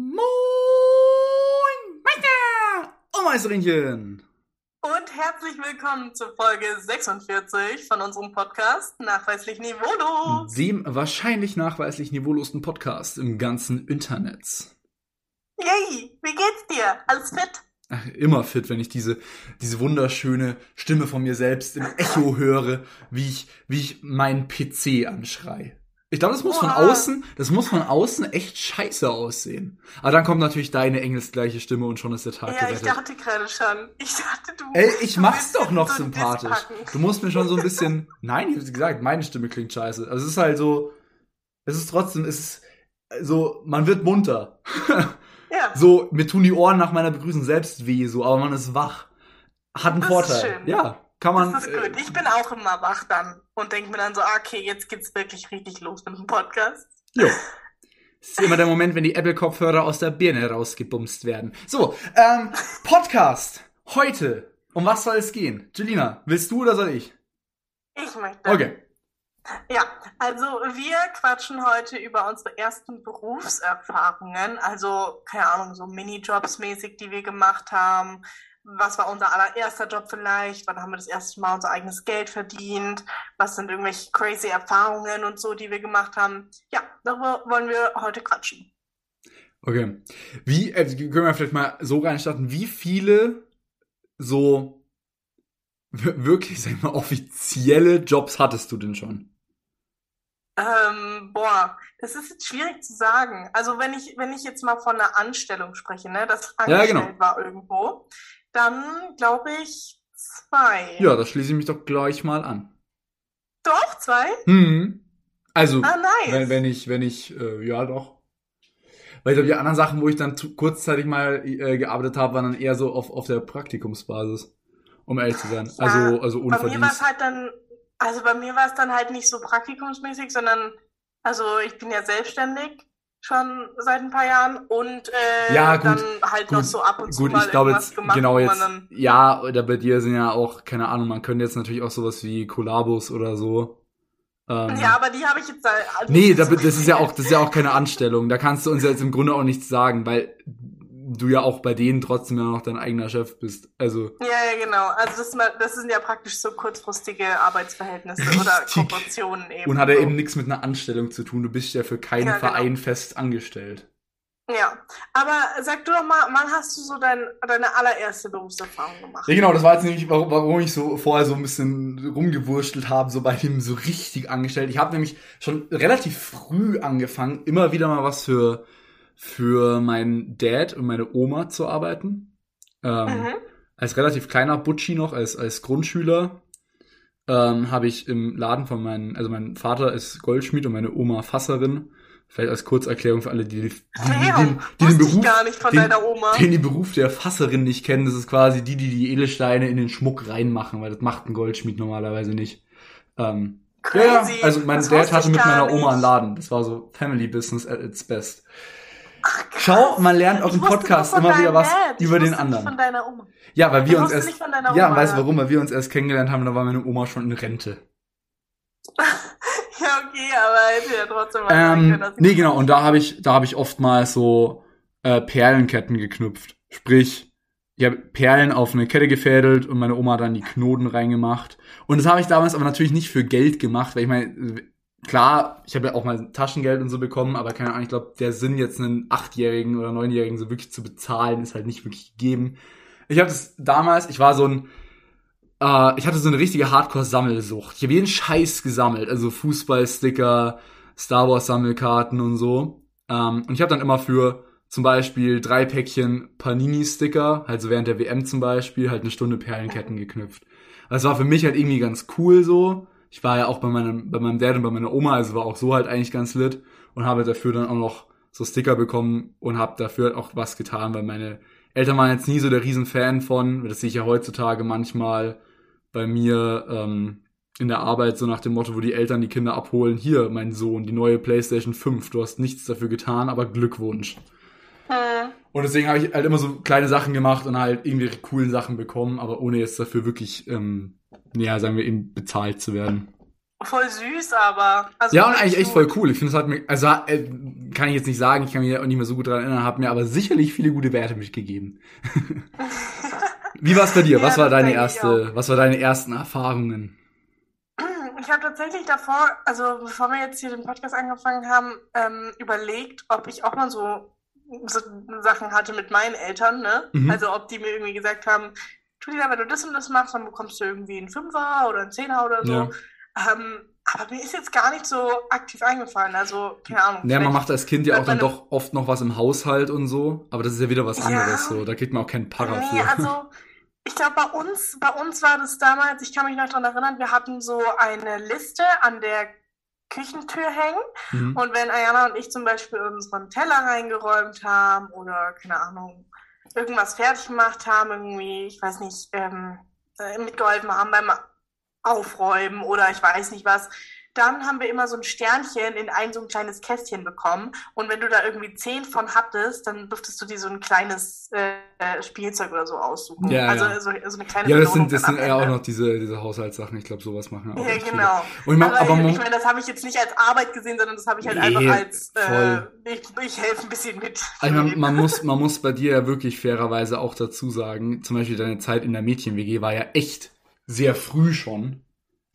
Moin, Meister und Meisterinchen. Und herzlich willkommen zur Folge 46 von unserem Podcast Nachweislich Niveaulos. Dem wahrscheinlich nachweislich niveaulosen Podcast im ganzen Internet. Yay, wie geht's dir? Alles fit? Ach, immer fit, wenn ich diese, diese wunderschöne Stimme von mir selbst im Echo höre, wie ich, wie ich meinen PC anschrei. Ich glaube, das muss von Oha. außen, das muss von außen echt scheiße aussehen. Aber dann kommt natürlich deine engelsgleiche Stimme und schon ist der Tag Ja, ich gerettet. dachte gerade schon. Ich dachte, du. Ey, ich mach's doch noch so sympathisch. Du musst mir schon so ein bisschen. Nein, ich hab's gesagt, meine Stimme klingt scheiße. Also es ist halt so. Es ist trotzdem, es ist so, man wird munter. Ja, So, mir tun die Ohren nach meiner Begrüßung selbst weh, so, aber man ist wach. Hat einen Das Vorteil. schön. Ja, kann man. das ist äh, gut. Ich bin auch immer wach dann und denke mir dann so, ah, okay, jetzt geht's wirklich richtig los mit dem Podcast. Jo. Das ist immer der Moment, wenn die Apple-Kopfhörer aus der Birne rausgebumst werden. So, ähm, Podcast. Heute. Um was soll es gehen? Julina, willst du oder soll ich? Ich möchte. Okay. Ja, also wir quatschen heute über unsere ersten Berufserfahrungen, also keine Ahnung, so Minijobs mäßig, die wir gemacht haben. Was war unser allererster Job vielleicht? Wann haben wir das erste Mal unser eigenes Geld verdient? Was sind irgendwelche crazy Erfahrungen und so, die wir gemacht haben? Ja, darüber wollen wir heute quatschen. Okay. Wie, äh, können wir vielleicht mal so reinstarten, wie viele so wirklich, sag ich mal, offizielle Jobs hattest du denn schon? Ähm, boah, das ist jetzt schwierig zu sagen. Also wenn ich, wenn ich jetzt mal von einer Anstellung spreche, ne, dass ich Ja, angestellt genau. war irgendwo, dann glaube ich zwei. Ja, da schließe ich mich doch gleich mal an. Doch, zwei? Hm. Also, Ah, nice. wenn, wenn ich, wenn ich, äh, ja doch. Weil ich glaube, die anderen Sachen, wo ich dann zu, kurzzeitig mal äh, gearbeitet habe, waren dann eher so auf, auf der Praktikumsbasis. Um ehrlich zu sein. Ja, also, also ohne bei mir war es Verdienst. halt dann, also bei mir war es dann halt nicht so praktikumsmäßig, sondern, also ich bin ja selbstständig schon seit ein paar Jahren und äh, Ja, gut, dann halt noch gut, so ab und zu Gut, mal ich glaube irgendwas jetzt, gemacht, genau jetzt, ja, oder bei dir sind ja auch, keine Ahnung, man könnte jetzt natürlich auch sowas wie Kollabos oder so. Ähm, ja, aber die habe ich jetzt halt also nee, da, das ist ja auch, das ist ja auch keine Anstellung. Da kannst du uns jetzt im Grunde auch nichts sagen, weil du ja auch bei denen trotzdem ja noch dein eigener Chef bist. Also, Ja, ja, genau. Also das, mal- das sind ja praktisch so kurzfristige Arbeitsverhältnisse oder Richtig. Kooperationen eben. und hat ja so. eben nichts mit einer Anstellung zu tun. Du bist ja für keinen Ja, genau. Verein fest angestellt. Ja, aber sag du doch mal, wann hast du so dein, deine allererste Berufserfahrung gemacht? Ja, genau, das war jetzt nämlich, warum, warum ich so vorher so ein bisschen rumgewurstelt habe, so bei dem so richtig angestellt. Ich habe nämlich schon relativ früh angefangen, immer wieder mal was für, für meinen Dad und meine Oma zu arbeiten. Ähm. Als relativ kleiner Butschi noch, als, als Grundschüler, ähm, habe ich im Laden von meinem, also mein Vater ist Goldschmied und meine Oma Fasserin. Vielleicht als Kurzerklärung für alle, die, die, die, Damn, die den Beruf gar nicht von den- deiner Oma. den die Beruf der Fasserin nicht kennen, das ist quasi die, die die Edelsteine in den Schmuck reinmachen, weil das macht ein Goldschmied normalerweise nicht. Ähm, ja, ja, Crazy. also mein Dad hatte mit meiner Oma einen. Laden. Das war so Family Business at its best. Ach, krass. Schau, man lernt auch im wusste Podcast immer wieder was Dad. Über den wusste nicht anderen. Von deiner Oma. Ja, weil wir uns erst, nicht von deiner ja, Oma, weißt du warum? Weil wir uns erst kennengelernt haben, da war meine Oma schon in Rente. Ja, okay, aber hätte ja trotzdem sagen Ähm, können, nee, genau, und da habe ich, da habe ich oftmals so äh, Perlenketten geknüpft. Sprich, ich habe Perlen auf eine Kette gefädelt und meine Oma hat dann die Knoten reingemacht. Und das habe ich damals aber natürlich nicht für Geld gemacht, weil ich meine, klar, ich habe ja auch mal Taschengeld und so bekommen, aber keine Ahnung, ich glaube, der Sinn jetzt einen Achtjährigen oder Neunjährigen so wirklich zu bezahlen, ist halt nicht wirklich gegeben. Ich habe das damals, ich war so ein, äh, ich hatte so eine richtige Hardcore-Sammelsucht. Ich habe jeden Scheiß gesammelt, also Fußballsticker, Star Wars-Sammelkarten und so. Ähm, und ich habe dann immer für zum Beispiel drei Päckchen Panini-Sticker, halt so während der WM zum Beispiel, halt eine Stunde Perlenketten geknüpft. Das war für mich halt irgendwie ganz cool so. Ich war ja auch bei meinem, bei meinem Dad und bei meiner Oma, also war auch so halt eigentlich ganz lit und habe dafür dann auch noch so Sticker bekommen und habe dafür halt auch was getan, weil meine Eltern waren jetzt nie so der Riesenfan von, das sehe ich ja heutzutage manchmal bei mir ähm, in der Arbeit so nach dem Motto, wo die Eltern die Kinder abholen, hier, mein Sohn, die neue PlayStation 5, du hast nichts dafür getan, aber Glückwunsch. Hm. Und deswegen habe ich halt immer so kleine Sachen gemacht und halt irgendwelche coolen Sachen bekommen, aber ohne jetzt dafür wirklich, ähm, ja, sagen wir eben, bezahlt zu werden. voll süß, aber. Also ja, und eigentlich echt voll cool. Ich finde, es hat mir, also äh, kann ich jetzt nicht sagen, ich kann mich auch nicht mehr so gut daran erinnern, hat mir aber sicherlich viele gute Werte mitgegeben. Wie war es bei dir? Ja, was war deine erste, was war deine ersten Erfahrungen? Ich habe tatsächlich davor, also bevor wir jetzt hier den Podcast angefangen haben, ähm, überlegt, ob ich auch mal so, so Sachen hatte mit meinen Eltern, ne? Mhm. Also ob die mir irgendwie gesagt haben, Julia, wenn du das und das machst, dann bekommst du irgendwie einen Fünfer oder einen Zehner oder so. Ja. Ähm, aber mir ist jetzt gar nicht so aktiv eingefallen. Also, keine Ahnung. Ja, man macht als Kind ja auch dann doch oft noch was im Haushalt und so. Aber das ist ja wieder was anderes. Ja, so. Da kriegt man auch keinen Para nee, für. Also, ich glaube, bei uns, bei uns war das damals, ich kann mich noch daran erinnern, wir hatten so eine Liste an der Küchentür hängen. Mhm. Und wenn Ayana und ich zum Beispiel unseren Teller reingeräumt haben oder, keine Ahnung, irgendwas fertig gemacht haben, irgendwie, ich weiß nicht, ähm, äh, mitgeholfen haben beim Aufräumen oder ich weiß nicht was, dann haben wir immer so ein Sternchen in ein so ein kleines Kästchen bekommen. Und wenn du da irgendwie zehn von hattest, dann durftest du dir so ein kleines äh, Spielzeug oder so aussuchen. Ja, also ja. So, so, eine kleine Ja, das sind, das sind ja auch noch diese, diese Haushaltssachen. Ich glaube, sowas machen auch Ja, genau. Und ich mein, aber, aber ich meine, das habe ich jetzt nicht als Arbeit gesehen, sondern das habe ich halt nee, einfach als äh, ich, ich helfe ein bisschen mit. Also man, man, muss, man muss bei dir ja wirklich fairerweise auch dazu sagen, zum Beispiel deine Zeit in der Mädchen-WG war ja echt sehr früh schon.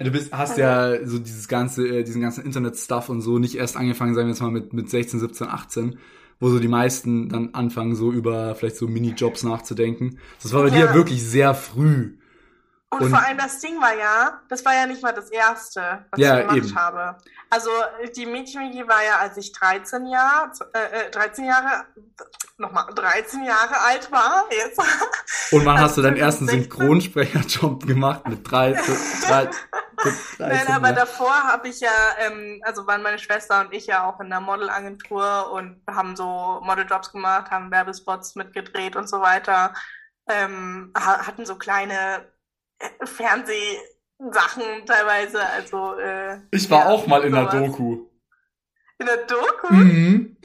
Du bist, hast ja so dieses ganze, äh, diesen ganzen Internet-Stuff und so nicht erst angefangen, sagen wir jetzt mal mit, mit 16, 17, 18, wo so die meisten dann anfangen, so über vielleicht so Minijobs nachzudenken. Das war bei ja. dir wirklich sehr früh. Und, und, vor allem das Ding war ja, das war ja nicht mal das erste, was ja, ich gemacht eben. habe. Also die Mädchen-WG war ja, als ich 13 Jahre, äh, 13 äh, Jahre, nochmal 13 Jahre alt war. Jetzt. Und wann hast du deinen ersten Synchronsprecherjob gemacht mit 13? 13 Nein, aber Jahr. davor habe ich ja, ähm, also waren meine Schwester und ich ja auch in einer Modelagentur und haben so Modeljobs gemacht, haben Werbespots mitgedreht und so weiter. Ähm, hatten so kleine Fernsehsachen teilweise. Also, äh, ich war ja, auch mal in der Doku. In der Doku? Mhm.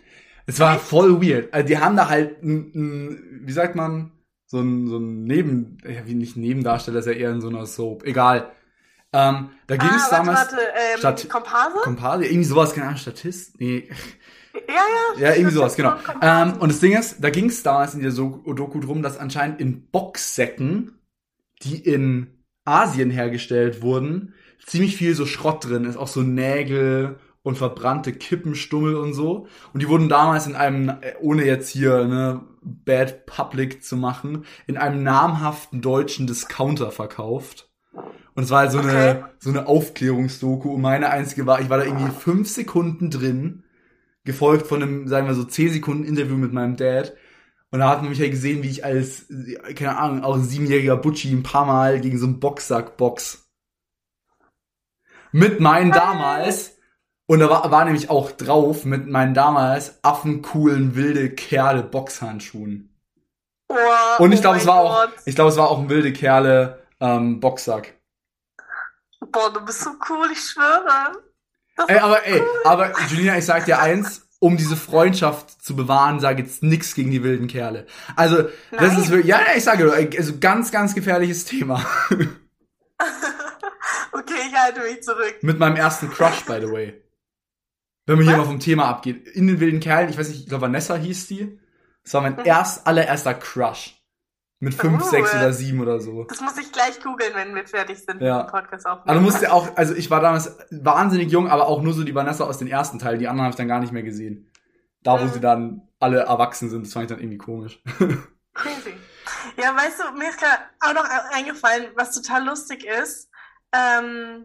Es war Echt? voll weird. Also die haben da halt, n, n, wie sagt man, so ein, so ein Neben, ja, wie nicht Nebendarsteller, ist ja eher in so einer Soap. Egal. Ähm, da ging es ah, damals. Warte, ähm, Stat Komparse? Komparse, irgendwie sowas, keine Ahnung, Statist? Nee. Ja, ja. Ja, irgendwie sowas, genau. Ähm, und das Ding ist, da ging es damals in der Doku drum, dass anscheinend in Boxsäcken, die in Asien hergestellt wurden, ziemlich viel so Schrott drin ist, auch so Nägel und verbrannte Kippenstummel und so. Und die wurden damals in einem, ohne jetzt hier ne, Bad Public zu machen, in einem namhaften deutschen Discounter verkauft. Und es war halt so okay. eine, so eine Aufklärungsdoku. Und meine einzige war, ich war da irgendwie fünf Sekunden drin, gefolgt von einem, sagen wir so, zehn Sekunden Interview mit meinem Dad. Und da hat man mich ja gesehen, wie ich als, keine Ahnung, auch ein siebenjähriger Butchi ein paar Mal gegen so einen Boxsack box. Mit meinen damals, und da war, war nämlich auch drauf, mit meinen damals affencoolen wilde Kerle Boxhandschuhen. Oh, und ich glaube, oh es war Gott. auch, ich glaube, es war auch ein wilde Kerle ähm, Boxsack. Boah, du bist so cool, ich schwöre. ey, aber ey, aber Julina, ich sag dir eins, um diese Freundschaft zu bewahren, sage jetzt nix gegen die wilden Kerle. Also, das Nein. ist wirklich, ja, ich sage, also ganz, ganz gefährliches Thema. okay, ich halte mich zurück. Mit meinem ersten Crush, by the way. Wenn man Was? hier mal vom Thema abgeht. In den wilden Kerlen, ich weiß nicht, ich glaube Vanessa hieß die. Das war mein mhm. erst allererster Crush. Mit fünf, uh, sechs oder sieben oder so. Das muss ich gleich googeln, wenn wir fertig sind ja. mit dem Podcast aufnehmen. Also musste auch, also ich war damals wahnsinnig jung, aber auch nur so die Vanessa aus den ersten Teilen. Die anderen habe ich dann gar nicht mehr gesehen. Da, wo mhm. sie dann alle erwachsen sind, das fand ich dann irgendwie komisch. Crazy. Ja, weißt du, mir ist gerade auch noch eingefallen, was total lustig ist. Ähm,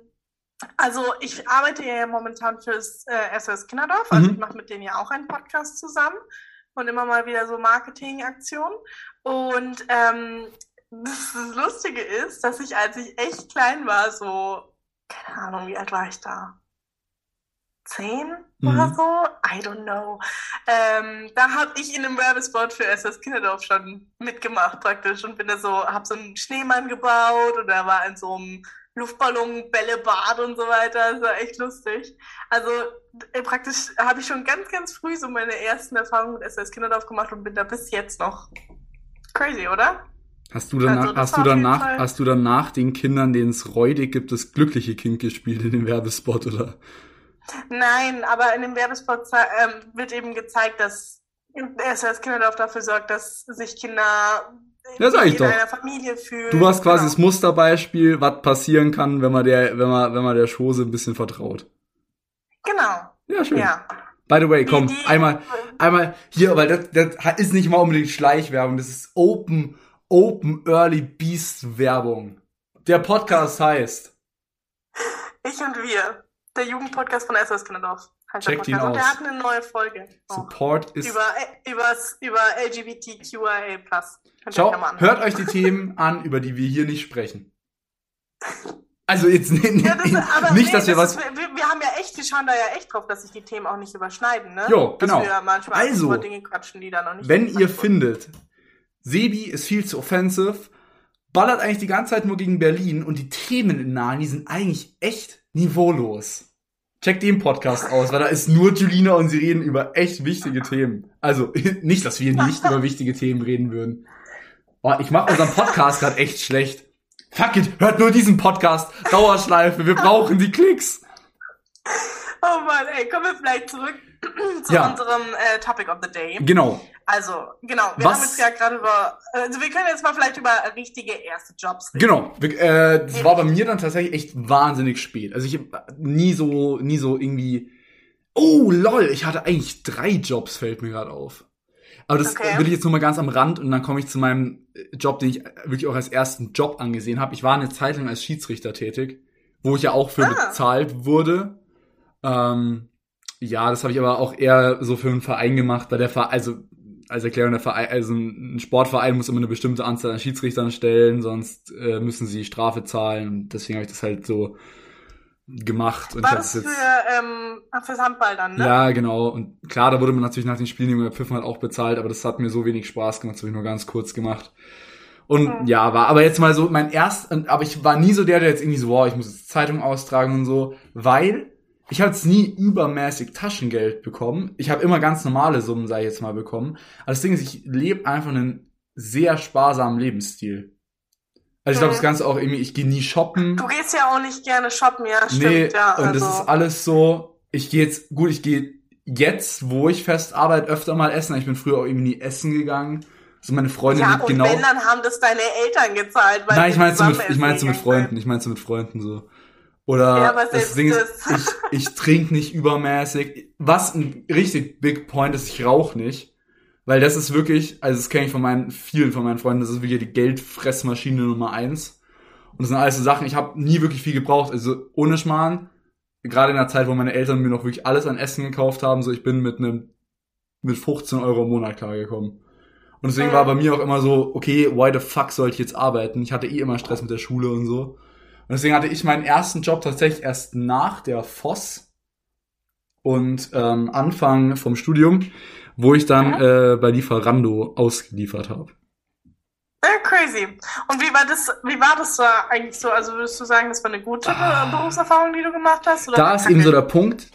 also ich arbeite ja momentan fürs äh, SOS Kinderdorf, also mhm. ich mache mit denen ja auch einen Podcast zusammen und immer mal wieder so Marketingaktionen. Und ähm, das Lustige ist, dass ich, als ich echt klein war, so, keine Ahnung, wie alt war ich da? Zehn mhm. oder so? I don't know. Ähm, da habe ich in einem Werbespot für SS Kinderdorf schon mitgemacht praktisch und bin da so, habe so einen Schneemann gebaut oder war in so einem Luftballon, Bällebad und so weiter. Das war echt lustig. Also äh, praktisch habe ich schon ganz, ganz früh so meine ersten Erfahrungen mit SS Kinderdorf gemacht und bin da bis jetzt noch Crazy, oder? Hast du danach, Also, hast du danach, hast du danach den Kindern, denen es räudig gibt, das glückliche Kind gespielt in dem Werbespot, oder? Nein, aber in dem Werbespot ähm, wird eben gezeigt, dass SOS Kinderdorf dafür sorgt, dass sich Kinder Ja, sag ich in doch. einer Familie fühlen. Du warst quasi Genau. das Musterbeispiel, was passieren kann, wenn man der, wenn man, wenn man der Chose ein bisschen vertraut. Genau, Ja, schön. ja. By the way, komm, einmal, einmal hier, weil das, das ist nicht mal unbedingt Schleichwerbung, das ist Open, Open Early Beast Werbung. Der Podcast heißt, Ich und wir. Der Jugendpodcast von SOS Kinderdorf. Checkt ihn Podcast. Und der aus. hat eine neue Folge. auch. Support ist, Über, übers, über LGBTQIA+. Könnt schau, hört euch die Themen an, über die wir hier nicht sprechen. Also jetzt Ja, das, nicht nee, dass wir das was, Ist, wir, wir haben ja echt, wir schauen da ja echt drauf, dass sich die Themen auch nicht überschneiden, ne? Jo, dass genau. wir manchmal Also, über Dinge quatschen, die da noch nicht wenn ihr findet, Sebi ist viel zu offensive, ballert eigentlich die ganze Zeit nur gegen Berlin und die Themen in Nani sind eigentlich echt niveaulos. Checkt den Podcast aus, weil da ist nur Julina und sie reden über echt wichtige Themen. Also nicht, dass wir nicht über wichtige Themen reden würden. Oh, ich mache unseren Podcast gerade echt schlecht. Fuck it, hört nur diesen Podcast. Dauerschleife, wir brauchen die Klicks. Oh Mann, ey, kommen wir vielleicht zurück zu Ja. unserem äh, Topic of the Day. Genau. Also, genau, wir Was- haben jetzt ja gerade über, also wir können jetzt mal vielleicht über richtige erste Jobs reden. Genau. Äh, das war bei mir dann tatsächlich echt wahnsinnig spät. Also ich hab nie so, nie so irgendwie. Oh, lol, ich hatte eigentlich drei Jobs, fällt mir gerade auf. Aber das Okay. äh, will ich jetzt nur mal ganz am Rand und dann komme ich zu meinem äh, Job, den ich wirklich auch als ersten Job angesehen habe. Ich war eine Zeit lang als Schiedsrichter tätig, wo ich ja auch für Ah. bezahlt wurde. Ähm, ja, das habe ich aber auch eher so für einen Verein gemacht, weil der Verein, also als Erklärung, der Verein, also ein Sportverein muss immer eine bestimmte Anzahl an Schiedsrichtern stellen, sonst äh, müssen sie Strafe zahlen. Und deswegen habe ich das halt so gemacht. Und War das für, jetzt. ähm, fürs Handball dann, ne? Ja, genau. Und klar, da wurde man natürlich nach den Spielen immer Pfiffen halt auch bezahlt, aber das hat mir so wenig Spaß gemacht, das habe ich nur ganz kurz gemacht. Und Mhm. ja, war aber jetzt mal so mein erst, aber ich war nie so der, der jetzt irgendwie so, wow, ich muss jetzt Zeitung austragen und so, weil ich habe jetzt nie übermäßig Taschengeld bekommen. Ich habe immer ganz normale Summen, sage ich jetzt mal, bekommen. Aber das Ding ist, ich lebe einfach einen sehr sparsamen Lebensstil. Also ich glaube, das Ganze auch irgendwie, ich gehe nie shoppen. Du gehst ja auch nicht gerne shoppen, ja, stimmt, Nee, ja. und also, das ist alles so, ich gehe jetzt, gut, ich gehe jetzt, wo ich fest arbeite, öfter mal essen. Ich bin früher auch irgendwie nie essen gegangen. Also meine Freundin ja, und genau. wenn, dann haben das deine Eltern gezahlt. Weil Nein, ich meine so mit, ich meine so mit Freunden, ich meine so mit Freunden so. Oder Ja, das Ding ist, das. ich, ich trinke nicht übermäßig. Was ein richtig big point ist, ich rauche nicht. Weil das ist wirklich, also das kenne ich von meinen, vielen von meinen Freunden, das ist wirklich die Geldfressmaschine Nummer eins. Und das sind alles so Sachen, ich habe nie wirklich viel gebraucht. Also ohne Schmarrn, gerade in der Zeit, wo meine Eltern mir noch wirklich alles an Essen gekauft haben, so ich bin mit einem mit 15 Euro im Monat klargekommen. Und deswegen Mhm. war bei mir auch immer so, okay, why the fuck soll ich jetzt arbeiten? Ich hatte eh immer Stress mit der Schule und so. Und deswegen hatte ich meinen ersten Job tatsächlich erst nach der FOS und ähm, Anfang vom Studium, wo ich dann äh, bei Lieferando ausgeliefert habe. Ja, crazy. Und wie war das, wie war das da eigentlich so? Also würdest du sagen, das war eine gute Ah. Berufserfahrung, die du gemacht hast? Oder Da ist eben so der Punkt,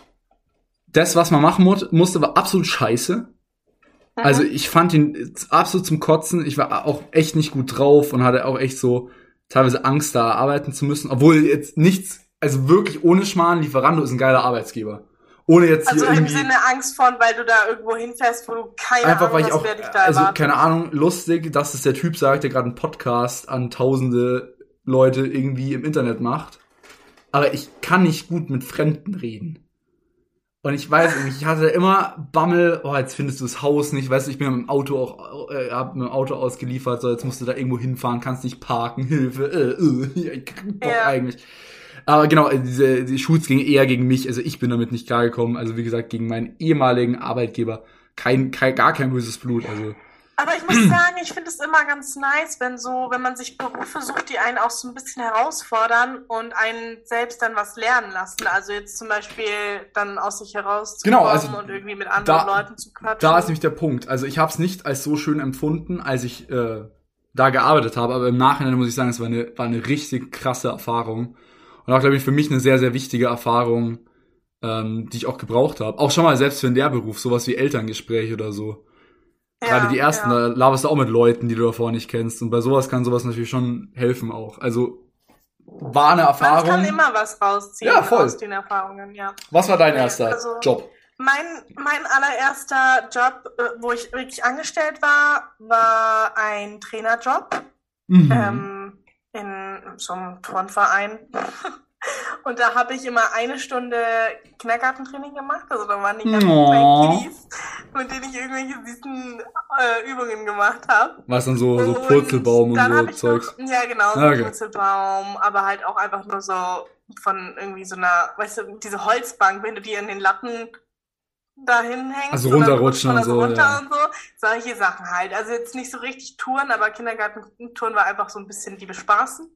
das, was man machen mu musste, war absolut scheiße. Mhm. Also ich fand ihn absolut zum Kotzen. Ich war auch echt nicht gut drauf und hatte auch echt so teilweise Angst, da arbeiten zu müssen. Obwohl jetzt nichts, also wirklich ohne Schmarrn, Lieferando ist ein geiler Arbeitsgeber. Ohne jetzt Also hier im irgendwie... Sinne Angst von, weil du da irgendwo hinfährst, wo du keine Einfach Ahnung weil ich hast, auch, dich da also erwartet. keine Ahnung, lustig, dass es der Typ sagt, der gerade einen Podcast an tausende Leute irgendwie im Internet macht. Aber ich kann nicht gut mit Fremden reden. Und ich weiß nicht, ich hatte immer Bammel, oh, jetzt findest du das Haus nicht, weißt du, ich bin mit dem Auto auch, äh, hab mit dem Auto ausgeliefert, so, jetzt musst du da irgendwo hinfahren, kannst nicht parken, Hilfe, äh, äh, ich krieg Bock Ja. eigentlich. Aber genau, äh, diese, die Schutz ging eher gegen mich, also ich bin damit nicht klargekommen, also wie gesagt, gegen meinen ehemaligen Arbeitgeber, kein, kein, gar kein böses Blut, also. Aber ich muss sagen, ich finde es immer ganz nice, wenn so, wenn man sich Berufe sucht, die einen auch so ein bisschen herausfordern und einen selbst dann was lernen lassen. Also jetzt zum Beispiel dann aus sich herauszukommen Genau, also und irgendwie mit anderen da- Leuten zu quatschen. Da ist nämlich der Punkt. Also ich habe es nicht als so schön empfunden, als ich äh, da gearbeitet habe, aber im Nachhinein muss ich sagen, es war eine, war eine richtig krasse Erfahrung. Und auch, glaube ich, für mich eine sehr, sehr wichtige Erfahrung, ähm, die ich auch gebraucht habe. Auch schon mal selbst für den Lehrberuf, sowas wie Elterngespräch oder so. Gerade die ersten, ja. da laberst du auch mit Leuten, die du davor nicht kennst. Und bei sowas kann sowas natürlich schon helfen auch. Also war eine Man Erfahrung. kann immer was rausziehen Ja, voll. aus den Erfahrungen, ja. Was war dein erster also- Job? Mein, mein allererster Job, äh, wo ich wirklich angestellt war, war ein Trainerjob Mhm. ähm, in so einem Turnverein. Und da habe ich immer eine Stunde Kindergartentraining gemacht. Also da waren die ganzen Oh. kleinen Kiddies, mit denen ich irgendwelche süßen äh, Übungen gemacht habe. War es dann so, so Und Purzelbaum und dann so Zeugs? Noch, ja, genau, so okay. Purzelbaum, aber halt auch einfach nur so von irgendwie so einer, weißt du, diese Holzbank, wenn du die in den Latten dahin hängst. Also dann runterrutschen und so, runter ja. und so. Solche Sachen halt. Also jetzt nicht so richtig Touren, aber Kindergartentouren war einfach so ein bisschen die bespaßen.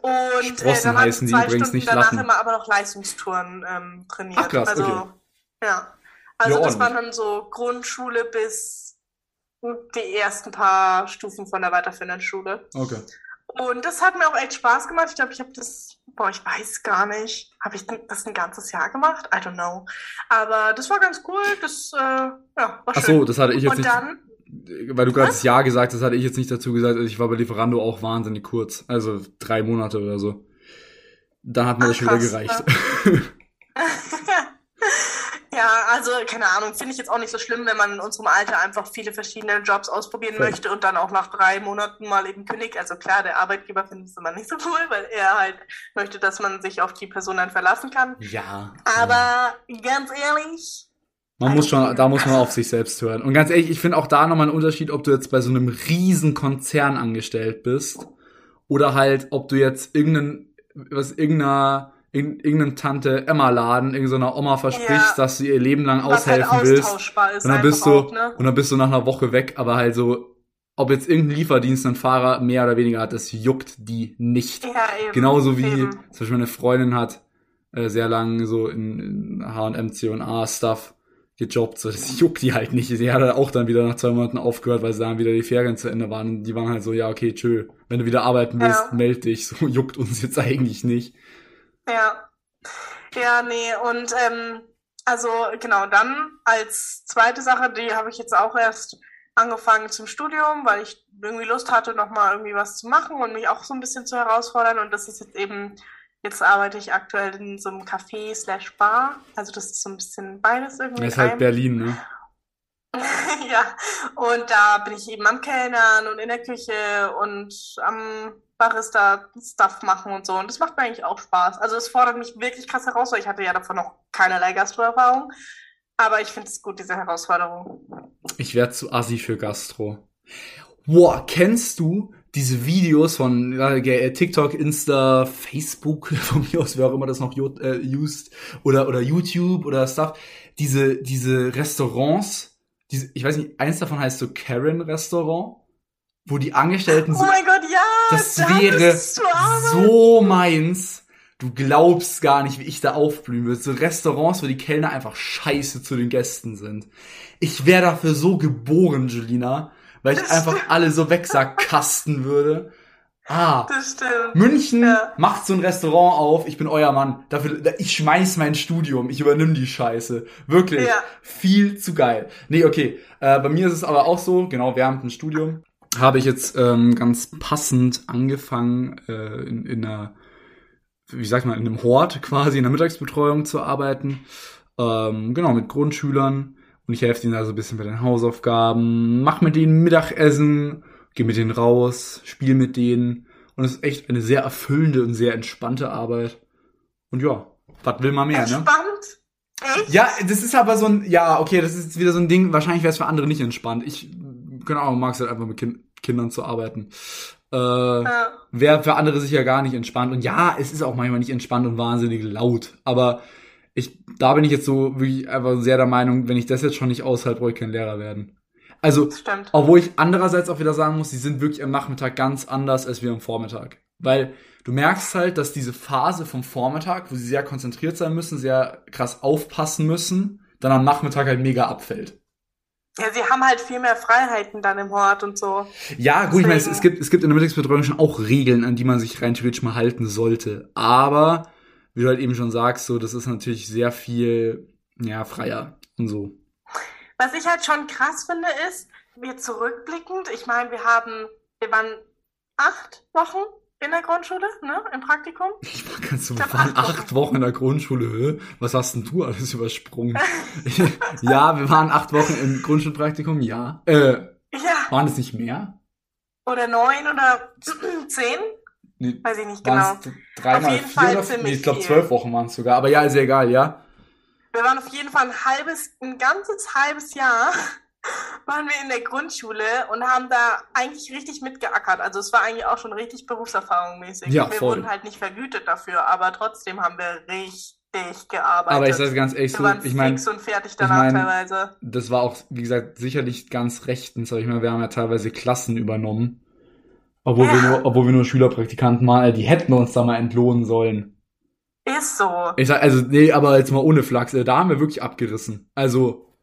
Und äh, Sprossen dann habe ich heißen die zwei übrigens, Stunden nicht danach Latten. immer aber noch Leistungstouren ähm, trainiert. Ach, krass, also, okay. ja. Also Ja, das waren dann so Grundschule bis die ersten paar Stufen von der weiterführenden Schule. Okay. Und das hat mir auch echt Spaß gemacht. Ich glaube, ich habe das, boah, ich weiß gar nicht. Habe ich das ein ganzes Jahr gemacht? I don't know. Aber das war ganz cool. Das, äh, ja, war Ach schön. so, das hatte ich jetzt Und nicht. dann, Weil du gerade das Ja gesagt hast, hatte ich jetzt nicht dazu gesagt. Also ich war bei Lieferando auch wahnsinnig kurz. Also drei Monate oder so. Dann hat mir Ach, das schon wieder gereicht. ja, also keine Ahnung, finde ich jetzt auch nicht so schlimm, wenn man in unserem Alter einfach viele verschiedene Jobs ausprobieren Voll. möchte und dann auch nach drei Monaten mal eben kündigt. Also klar, der Arbeitgeber findet es immer nicht so cool, weil er halt möchte, dass man sich auf die Person dann verlassen kann. Ja. Aber ganz ehrlich, Man muss schon, da muss man auf sich selbst hören. Und ganz ehrlich, ich finde auch da nochmal einen Unterschied, ob du jetzt bei so einem riesen Konzern angestellt bist oder halt, ob du jetzt irgendeinen, was, irgendeiner, irgend- irgendeinem Tante Emma Laden, irgendeiner Oma versprichst, Ja. dass du ihr Leben lang was halt aushelfen willst. austauschbar ist Und dann bist du, auch, ne? und dann bist du nach einer Woche weg, aber halt so, ob jetzt irgendein Lieferdienst einen Fahrer mehr oder weniger hat, das juckt die nicht. Ja, eben. Genauso wie Eben. zum Beispiel meine Freundin hat äh, sehr lange so in, in H&M, C&A Stuff gejobbt, so das juckt die halt nicht. Sie hat halt auch dann wieder nach zwei Monaten aufgehört, weil sie dann wieder die Ferien zu Ende waren. Und die waren halt so, ja, okay, tschö. Wenn du wieder arbeiten willst, Ja. meld dich. So juckt uns jetzt eigentlich nicht. Ja. Ja, nee, und ähm, also genau, dann als zweite Sache, die habe ich jetzt auch erst angefangen zum Studium, weil ich irgendwie Lust hatte, nochmal irgendwie was zu machen und mich auch so ein bisschen zu herausfordern. Und das ist jetzt eben, jetzt arbeite ich aktuell in so einem Café slash Bar. Also das ist so ein bisschen beides irgendwie. Das ist halt. Berlin, ne? Ja, und da bin ich eben am Kellnern und in der Küche und am Barista-Stuff machen und so. Und das macht mir eigentlich auch Spaß. Also es fordert mich wirklich krass heraus, weil ich hatte ja davon noch keinerlei Gastroerfahrung. Aber ich finde es gut, diese Herausforderung. Ich werde zu assi für Gastro. Boah, kennst du diese Videos von äh, TikTok, Insta, Facebook, von mir aus, wer auch immer das noch äh, used, oder, oder YouTube oder Stuff, diese, diese Restaurants, diese, ich weiß nicht, eins davon heißt so Karen Restaurant, wo die Angestellten Oh so, mein Gott, ja! Das da wäre so meins. Du glaubst gar nicht, wie ich da aufblühen würde. So Restaurants, wo die Kellner einfach scheiße zu den Gästen sind. Ich wäre dafür so geboren, Julina, weil ich Das einfach stimmt. alle so wegsackkasten würde. Ah. München Ja. macht so ein Restaurant auf. Ich bin euer Mann. Dafür, ich schmeiß mein Studium. Ich übernimm die Scheiße. Wirklich. Ja. Viel zu geil. Nee, okay. Äh, bei mir ist es aber auch so, genau, während dem Studium habe ich jetzt ähm, ganz passend angefangen, äh, in, in einer, wie sagt man, in einem Hort quasi, in der Mittagsbetreuung zu arbeiten. Ähm, genau, mit Grundschülern. Und ich helfe denen da so ein bisschen bei den Hausaufgaben, mach mit denen Mittagessen, geh mit denen raus, spiel mit denen. Und es ist echt eine sehr erfüllende und sehr entspannte Arbeit. Und ja, was will man mehr, ne? Entspannt? Echt? Ja, das ist aber so ein, ja, okay, das ist wieder so ein Ding, wahrscheinlich wäre es für andere nicht entspannt. Ich, keine Ahnung, mag es halt einfach mit kind, Kindern zu arbeiten. Äh, Ja. wäre für andere sicher gar nicht entspannt. Und ja, es ist auch manchmal nicht entspannt und wahnsinnig laut. Aber ich, da bin ich jetzt so wirklich einfach sehr der Meinung, wenn ich das jetzt schon nicht aushalte, brauche ich kein Lehrer werden. Also, obwohl ich andererseits auch wieder sagen muss, die sind wirklich am Nachmittag ganz anders als wir am Vormittag. Weil du merkst halt, dass diese Phase vom Vormittag, wo sie sehr konzentriert sein müssen, sehr krass aufpassen müssen, dann am Nachmittag halt mega abfällt. Ja, sie haben halt viel mehr Freiheiten dann im Hort und so. Ja, gut, ich meine, es, Deswegen- es gibt, es gibt in der Mittagsbetreuung schon auch Regeln, an die man sich rein theoretisch mal halten sollte. Aber, wie du halt eben schon sagst, so, das ist natürlich sehr viel, ja, freier und so. Was ich halt schon krass finde, ist, wir zurückblickend, ich meine, wir haben, wir waren acht Wochen in der Grundschule, ne, im Praktikum. Ich war ganz so, wir waren acht acht Wochen in der Grundschule. Was hast denn du alles übersprungen? ja, wir waren acht Wochen im Grundschulpraktikum, ja. Äh, Ja, waren es nicht mehr? oder neun oder zehn, Nee, weiß ich nicht genau. dreimal vier Fall oder Nee, ich glaube zwölf Wochen waren es sogar. Aber ja, ist ja egal, ja. Wir waren auf jeden Fall ein halbes, ein ganzes halbes Jahr waren wir in der Grundschule und haben da eigentlich richtig mitgeackert. Also es war eigentlich auch schon richtig Berufserfahrung mäßig. Ja, wir voll. wurden halt nicht vergütet dafür, aber trotzdem haben wir richtig gearbeitet. Aber ich sage ganz ehrlich wir so, ich meine, fix und fertig danach mein- teilweise. das war auch, wie gesagt, sicherlich ganz rechtens, aber ich meine, wir haben ja teilweise Klassen übernommen. Obwohl, wir Ja. nur, obwohl wir nur Schülerpraktikanten waren, die hätten uns da mal entlohnen sollen. Ist so. Ich sag, also, nee, aber jetzt mal ohne Flachs, äh, da haben wir wirklich abgerissen. Also,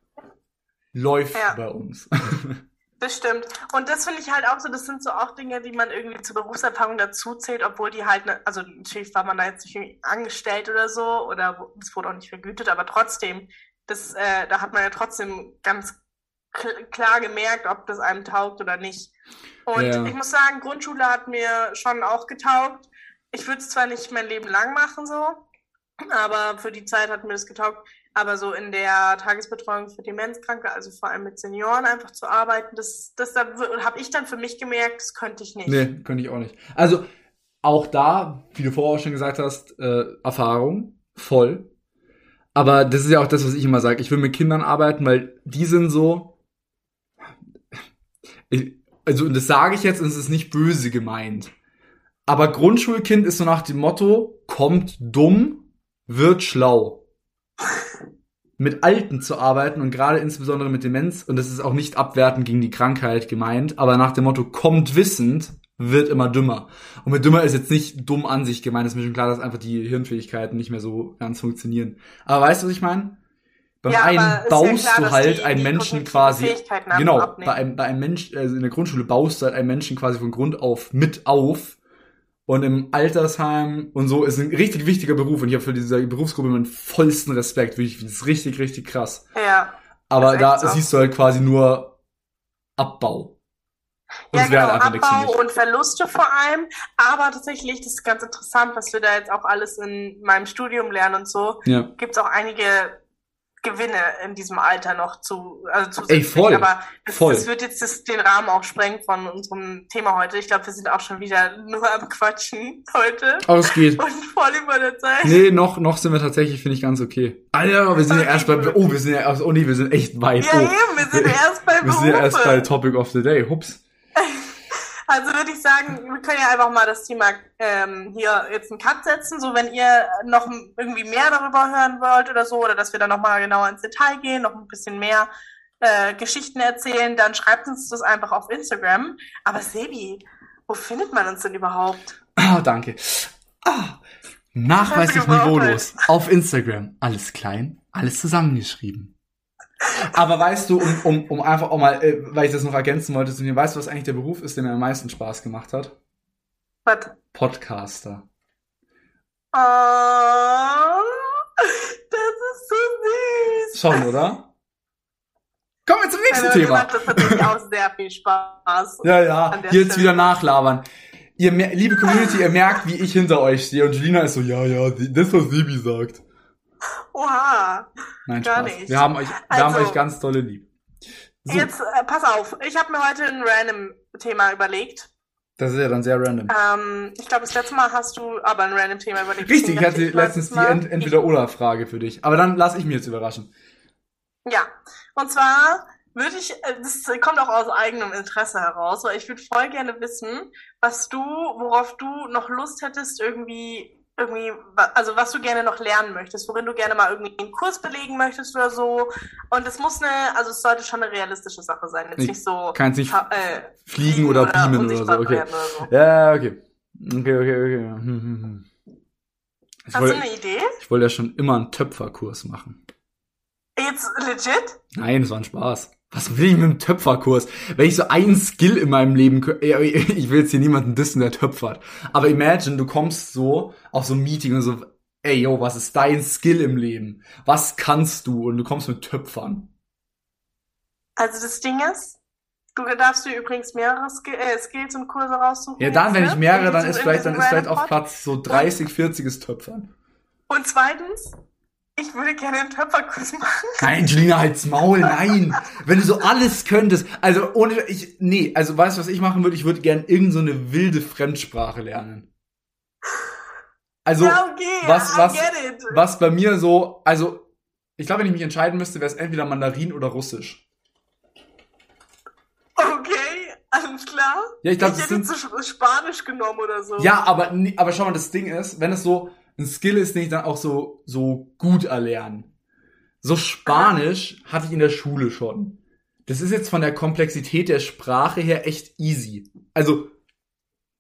läuft Ja. bei uns. Das stimmt. Und das finde ich halt auch so, das sind so auch Dinge, die man irgendwie zur Berufserfahrung dazu zählt, obwohl die halt, ne, also natürlich war man da jetzt nicht irgendwie angestellt oder so, oder es wurde auch nicht vergütet, aber trotzdem, das, äh, da hat man ja trotzdem ganz kl klar gemerkt, ob das einem taugt oder nicht. Und Ja. ich muss sagen, Grundschule hat mir schon auch getaugt. Ich würde es zwar nicht mein Leben lang machen so, aber für die Zeit hat mir das getaugt. Aber so in der Tagesbetreuung für Demenzkranke, also vor allem mit Senioren einfach zu arbeiten, das, das da habe ich dann für mich gemerkt, das könnte ich nicht. nee, könnte ich auch nicht. Also, auch da, wie du vorher auch schon gesagt hast, äh, Erfahrung, voll. Aber das ist ja auch das, was ich immer sage. Ich will mit Kindern arbeiten, weil die sind so. Ich, also, und das sage ich jetzt und es ist nicht böse gemeint. Aber Grundschulkind ist so nach dem Motto, kommt dumm, wird schlau. Mit Alten zu arbeiten und gerade insbesondere mit Demenz, und das ist auch nicht abwertend gegen die Krankheit gemeint, aber nach dem Motto, kommt wissend, wird immer dümmer. Und mit dümmer ist jetzt nicht dumm an sich gemeint, ist mir schon klar, dass einfach die Hirnfähigkeiten nicht mehr so ganz funktionieren. Aber weißt du, was ich meine? Beim Ja, einen ist ja baust klar, du halt die- einen die Menschen quasi, genau, abnehmen. bei einem, bei einem Mensch, also in der Grundschule baust du halt einen Menschen quasi von Grund auf mit auf. Und im Altersheim und so ist ein richtig wichtiger Beruf. Und ich habe für diese Berufsgruppe meinen vollsten Respekt. Wirklich, das ist richtig, richtig krass. Ja. Aber da so. siehst du halt quasi nur Abbau. Und ja, es wäre genau, halt Abbau und Verluste vor allem. Aber tatsächlich, das ist ganz interessant, was wir da jetzt auch alles in meinem Studium lernen und so. Ja. Gibt es auch einige Gewinne in diesem Alter noch zu, also zusätzlich. Ey, voll, Aber das, voll. das wird jetzt das, den Rahmen auch sprengen von unserem Thema heute. Ich glaube, wir sind auch schon wieder nur am Quatschen heute. Aber es geht. Und voll über der Zeit. Nee, noch, noch sind wir tatsächlich, finde ich, ganz okay. Alter, wir sind ja Okay, erst bei, oh, wir sind ja, oh nee, wir sind echt weit. Ja, oh. eben, wir sind erst bei Wir sind ja erst bei Berufe. Topic of the Day. Hups. Also würde ich sagen, wir können ja einfach mal das Thema ähm, hier jetzt einen Cut setzen, so wenn ihr noch irgendwie mehr darüber hören wollt oder so, oder dass wir da nochmal genauer ins Detail gehen, noch ein bisschen mehr äh, Geschichten erzählen, dann schreibt uns das einfach auf Instagram. Aber Sebi, wo findet man uns denn überhaupt? Ah, danke. Ah, nachweislich niveaulos. Auf Instagram. Alles klein, alles zusammengeschrieben. Aber weißt du, um, um, um einfach auch mal, äh, weil ich das noch ergänzen wollte zu mir, weißt du, was eigentlich der Beruf ist, der mir am meisten Spaß gemacht hat? Was? Podcaster. Oh, das ist so süß. Schon, oder? Kommen wir zum nächsten Also, mir Thema. macht das tatsächlich auch sehr viel Spaß. Ja, ja, jetzt Stelle. wieder nachlabern. Ihr, liebe Community, ihr merkt, wie ich hinter euch stehe. Und Julina ist so, ja, ja, das, was Sibi sagt. Oha. Nein, Gar Spaß. nicht. Wir haben euch, wir haben Also- euch ganz tolle lieb. So, Jetzt, äh, pass auf, ich habe mir heute ein random Thema überlegt. das ist ja dann sehr random. Ähm, ich glaube, das letzte Mal hast du aber ein random Thema überlegt. Richtig, ich hatte letztens die Ent Entweder-Oder-Frage für dich. Aber dann lass ich mich jetzt überraschen. Ja, und zwar würde ich, äh, das kommt auch aus eigenem Interesse heraus, weil ich würde voll gerne wissen, was du, worauf du noch Lust hättest, irgendwie, irgendwie, also was du gerne noch lernen möchtest, worin du gerne mal irgendwie einen Kurs belegen möchtest oder so. Und es muss eine, also es sollte schon eine realistische Sache sein, jetzt Ich nicht so kann's nicht äh, Fliegen oder beamen oder so, okay. oder so. Ja, okay. Okay, okay, okay. Hm, hm, hm. Ich Hast du wollte eine Idee? ich wollte ja schon immer einen Töpferkurs machen. Jetzt legit? Nein, das war ein Spaß. Was will ich mit einem Töpferkurs? Wenn ich so einen Skill in meinem Leben, ich will jetzt hier niemanden dissen, der töpfert. Aber imagine, du kommst so auf so ein Meeting und so, ey, yo, was ist dein Skill im Leben? Was kannst du? Und du kommst mit Töpfern. Also das Ding ist, Du darfst dir übrigens mehrere Sk äh, Skills und Kurse raussuchen. Ja, dann, wenn ne? ich mehrere, In dann ist vielleicht, dann ist vielleicht auf. Platz so 30, 40 Töpfern. Und zweitens, ich würde gerne einen Töpferkurs machen. Nein, Julina, halt's Maul, nein. Wenn du so alles könntest, also ohne, ich, nee, also weißt du, was ich machen würde? Ich würde gern irgend so eine wilde Fremdsprache lernen. Also, ja, okay, was- was- get it. was bei mir so, also, ich glaube, wenn ich mich entscheiden müsste, wäre es entweder Mandarin oder Russisch. Okay, alles klar. Ja, ich glaube, das hätte sind, so Spanisch genommen oder so. ja, aber, aber schau mal, das Ding ist, wenn es so ein Skill ist, den ich dann auch so, so gut erlernen. So Spanisch hatte ich in der Schule schon. Das ist jetzt von der Komplexität der Sprache her echt easy. Also,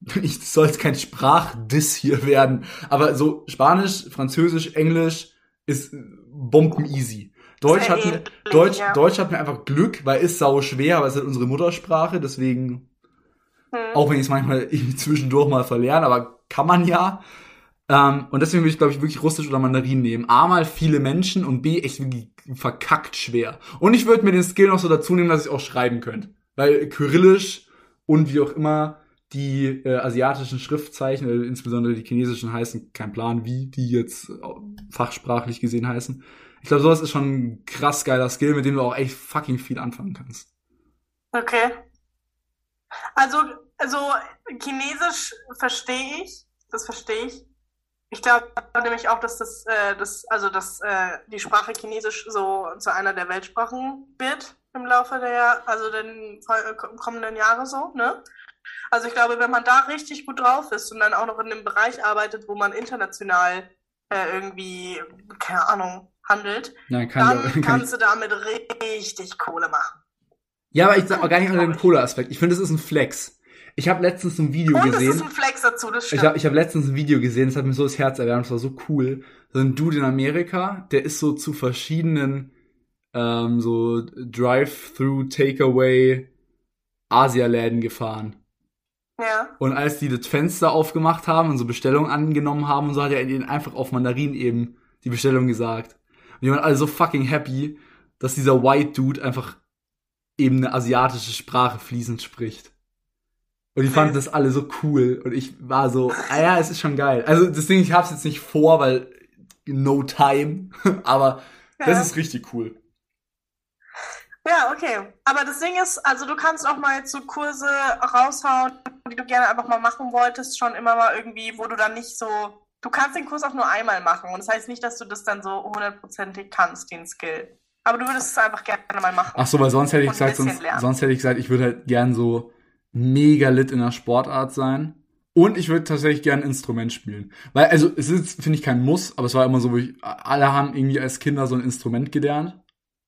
ich soll jetzt kein Sprachdiss hier werden, aber so Spanisch, Französisch, Englisch ist bomben easy. Deutsch hat mir, ähnlich, Deutsch. Deutsch hat mir einfach Glück, weil ist sau schwer, aber es ist halt unsere Muttersprache, deswegen Hm. auch wenn ich es manchmal zwischendurch mal verlerne, aber kann man ja. Ähm, und deswegen würde ich, glaube ich, wirklich Russisch oder Mandarin nehmen. A mal viele Menschen und B echt wirklich verkackt schwer. Und ich würde mir den Skill noch so dazu nehmen, dass ich auch schreiben könnte. Weil Kyrillisch und wie auch immer die äh, asiatischen Schriftzeichen, äh, insbesondere die chinesischen, heißen, kein Plan, wie die jetzt äh, fachsprachlich gesehen heißen. Ich glaube, sowas ist schon ein krass geiler Skill, mit dem du auch echt fucking viel anfangen kannst. Okay. Also, also Chinesisch verstehe ich. Das verstehe ich. Ich glaube nämlich auch, dass das, äh, das also dass äh, die Sprache Chinesisch so zu einer der Weltsprachen wird im Laufe der, also den fol- kommenden Jahre so, ne? Also ich glaube, wenn man da richtig gut drauf ist und dann auch noch in einem Bereich arbeitet, wo man international äh, irgendwie, keine Ahnung, handelt, Ja, kann dann auch, kann ich kannst du damit richtig Kohle machen. Ja, aber ich sag mal gar nicht unter dem Cola-Aspekt. Ich finde, das ist ein Flex. Ich habe letztens ein Video Und es ist gesehen. ein Flex dazu, das Ich stimmt. habe ich hab letztens ein Video gesehen, das hat mir so das Herz erwärmt, das war so cool. So ein Dude in Amerika, der ist so zu verschiedenen ähm, so Drive-Through, Takeaway Asia-Läden gefahren. Ja. Und als die das Fenster aufgemacht haben und so Bestellungen angenommen haben und so, hat er ihnen einfach auf Mandarin eben die Bestellung gesagt. Und die waren alle so fucking happy, dass dieser White Dude einfach eben eine asiatische Sprache fließend spricht. Und die fanden das alle so cool. Und ich war so, ah ja, es ist schon geil. Also das Ding, ich hab's jetzt nicht vor, weil no time. Aber Ja. das ist richtig cool. Ja, okay. Aber das Ding ist, also du kannst auch mal jetzt so Kurse raushauen, die du gerne einfach mal machen wolltest, schon immer mal irgendwie, wo du dann nicht so. Du kannst den Kurs auch nur einmal machen. Und das heißt nicht, dass du das dann so hundertprozentig kannst, den Skill. Aber du würdest es einfach gerne mal machen. Ach so, weil sonst hätte ich gesagt, sonst, sonst hätte ich gesagt, ich würde halt gern so mega lit in der Sportart sein. Und ich würde tatsächlich gern ein Instrument spielen. Weil, also, es ist, finde ich, kein Muss, aber es war immer so, wo ich, alle haben irgendwie als Kinder so ein Instrument gelernt.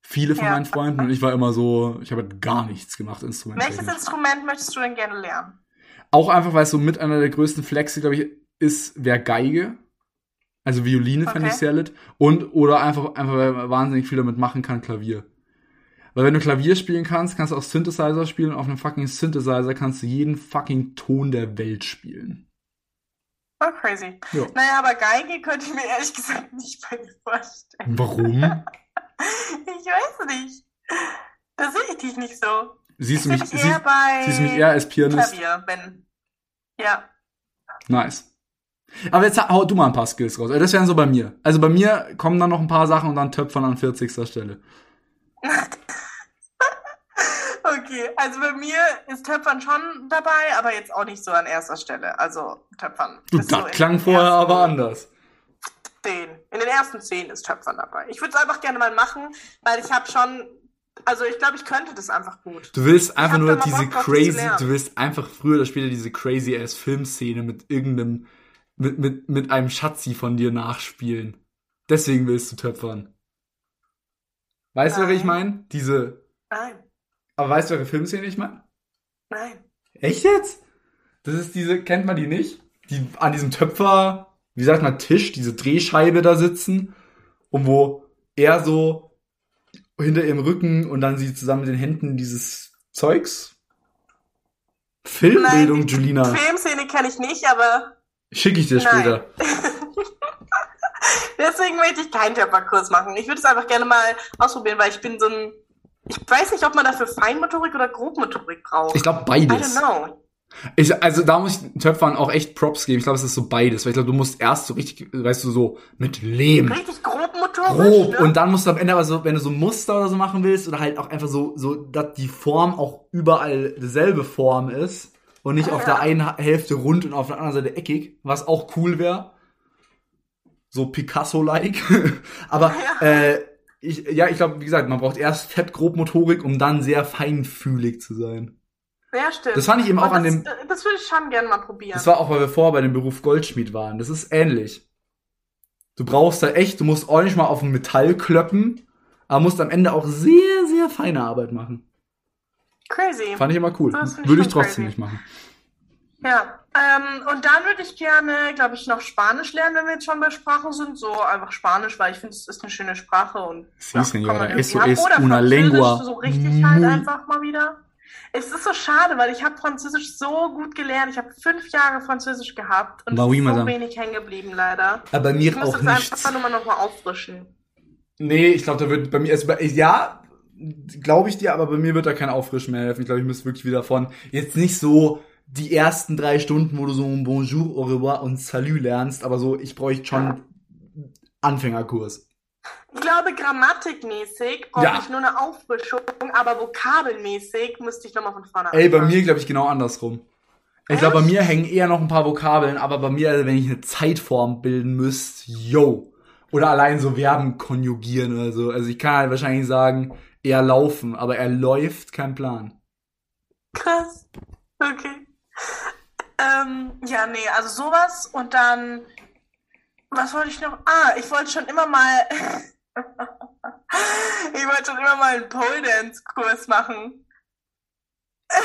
Viele von Ja. meinen Freunden. Und ich war immer so, ich habe halt gar nichts gemacht, Instrument. Welches Instrument möchtest du denn gerne lernen? Auch einfach, weil es so mit einer der größten Flexe, glaube ich, ist, wäre Geige. Also Violine fände ich Okay. sehr lit. Und, oder einfach, einfach, weil man wahnsinnig viel damit machen kann, Klavier. Weil wenn du Klavier spielen kannst, kannst du auch Synthesizer spielen. Und auf einem fucking Synthesizer kannst du jeden fucking Ton der Welt spielen. Oh, crazy. Ja. Naja, aber Geige könnte ich mir ehrlich gesagt nicht bei dir vorstellen. Warum? Ich weiß nicht. Da sehe ich dich nicht so. Siehst du ich mich, dich eher bei siehst du mich eher als Pianist? Klavier, wenn. Ja. Nice. Aber jetzt hau du mal ein paar Skills raus. Also Das wären so bei mir. Also bei mir kommen dann noch ein paar Sachen und dann Töpfern an 40. Stelle. Okay, also bei mir ist Töpfern schon dabei, aber jetzt auch nicht so an erster Stelle. Also Töpfern. Du, so das in klang vorher ersten aber anders. Zehn. In den ersten zehn ist Töpfern dabei. Ich würde es einfach gerne mal machen, weil ich habe schon, also ich glaube, ich könnte das einfach gut. Du willst einfach nur diese Bock crazy, du willst einfach früher oder später diese crazy ass Filmszene mit irgendeinem, mit, mit, mit einem Schatzi von dir nachspielen. Deswegen willst du töpfern. Weißt du, was ich meine? Diese, Nein, aber weißt du, welche Filmszene ich meine? nein. Echt jetzt? Das ist diese, kennt man die nicht? Die an diesem Töpfer, wie sagt man, Tisch, diese Drehscheibe da sitzen und wo er so hinter ihrem Rücken und dann sie zusammen mit den Händen dieses Zeugs. Filmbildung, Nein, die Julina. Filmszene kenne ich nicht, aber Schicke ich dir Nein. später. deswegen möchte ich keinen Töpferkurs machen. Ich würde es einfach gerne mal ausprobieren, weil ich bin so ein, Ich weiß nicht, ob man dafür Feinmotorik oder Grobmotorik braucht. Ich glaube I beides. don't know. Ich, also da muss ich Töpfern auch echt Props geben. Ich glaube, es ist so beides. Weil ich glaube, du musst erst so richtig, weißt du, so mit Lehm. Richtig grobmotorisch. Grob. Ne? Und dann musst du am Ende aber so, wenn du so Muster oder so machen willst, oder halt auch einfach so, so, dass die Form auch überall dieselbe Form ist und nicht auf Ja. der einen Hälfte rund und auf der anderen Seite eckig, was auch cool wäre. So Picasso-like. aber Ja. äh, ich, ja, ich glaube, wie gesagt, man braucht erst Fettgrobmotorik, um dann sehr feinfühlig zu sein. ja, stimmt. Das fand ich eben auch Und an das, dem. Das würde ich schon gerne mal probieren. Das war auch, weil wir vorher bei dem Beruf Goldschmied waren. Das ist ähnlich. Du brauchst da echt, du musst ordentlich mal auf dem Metall klöppen, aber musst am Ende auch sehr, sehr feine Arbeit machen. Crazy. Fand ich immer cool. Das Würde ich trotzdem crazy. nicht machen. Ja, ähm, und dann würde ich gerne, glaube ich, noch Spanisch lernen, wenn wir jetzt schon bei Sprachen sind. So einfach Spanisch, weil ich finde, es ist eine schöne Sprache und Sí, ja, señora, kann man eso es Oder una lengua so richtig halt einfach mal wieder. Es ist so schade, weil ich habe Französisch so gut gelernt. Ich habe fünf Jahre Französisch gehabt und Bah oui, so madame. wenig hängen geblieben, leider. Aber bei Ich mir muss auch das nicht. einfach nur mal nochmal auffrischen. Nee, ich glaube, da wird bei mir erst über, ja, glaube ich dir, aber bei mir wird da kein Auffrischen mehr helfen. Ich glaube, ich muss wirklich wieder von, jetzt nicht so die ersten drei Stunden, wo du so ein Bonjour, au revoir und Salut lernst, aber so, ich bräuchte schon Anfängerkurs. Ich glaube, grammatikmäßig brauche Ja. ich nur eine Auffrischung, aber vokabelmäßig müsste ich nochmal von vorne Ey, bei anfangen. mir glaube ich genau andersrum. Ich glaube, bei mir hängen eher noch ein paar Vokabeln, aber bei mir, also wenn ich eine Zeitform bilden müsste, yo. Oder allein so Verben konjugieren oder so. Also ich kann halt wahrscheinlich sagen, er laufen, aber er läuft, kein Plan. Krass. Okay. Ähm, ja, nee, also sowas und dann, was wollte ich noch? Ah, ich wollte schon immer mal, ich wollte schon immer mal einen Pole Dance Kurs machen.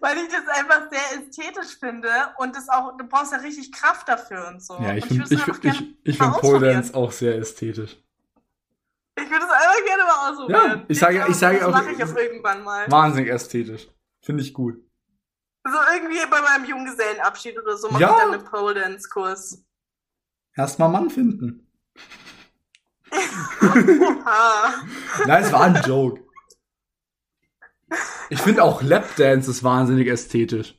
Weil ich das einfach sehr ästhetisch finde und das auch, du brauchst ja richtig Kraft dafür und so. Ja, ich finde ich, find- ich, ich mal find Pole. Dance auch sehr ästhetisch. Ich würde es einfach gerne mal ausprobieren. Ja, ich sage- ich sage das auch- mache ich auch irgendwann mal. Wahnsinnig ästhetisch. Finde ich gut. So irgendwie bei meinem Junggesellenabschied oder so mache Ja. ich dann einen Pole Dance Kurs. Erstmal Mann finden. Nein, es war ein Joke. Ich finde auch Lapdance ist wahnsinnig ästhetisch.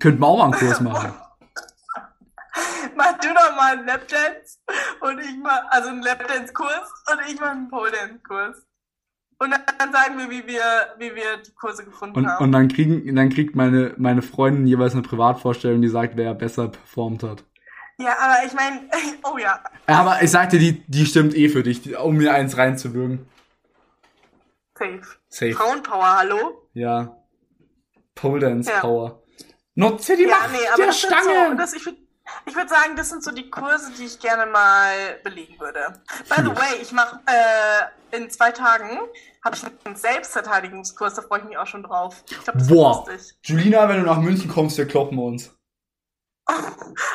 Könnten wir auch mal einen Kurs machen. Mach du doch mal einen Lapdance und ich mal, also einen Lapdance-Kurs und ich mal einen Pole Dance-Kurs. Und dann sagen wir, wie wir, wie wir die Kurse gefunden Und, haben. und dann kriegen, dann kriegt meine, meine Freundin jeweils eine Privatvorstellung, die sagt, wer besser performt hat. ja, aber ich meine, oh ja. Aber ich sagte, die, die stimmt eh für dich, um mir eins reinzuwürgen. Safe. Safe. Frauenpower, hallo? Ja. Pole Dance Ja. Power. Nutze die Ja, Macht nee, aber der das Stange. so, das, ich würde ich würd sagen, das sind so die Kurse, die ich gerne mal belegen würde. By the ich. way, ich mache äh, in zwei Tagen habe ich einen Selbstverteidigungskurs, da freue ich mich auch schon drauf. Ich glaube, das Boah. lustig. Julina, wenn du nach München kommst, wir kloppen uns.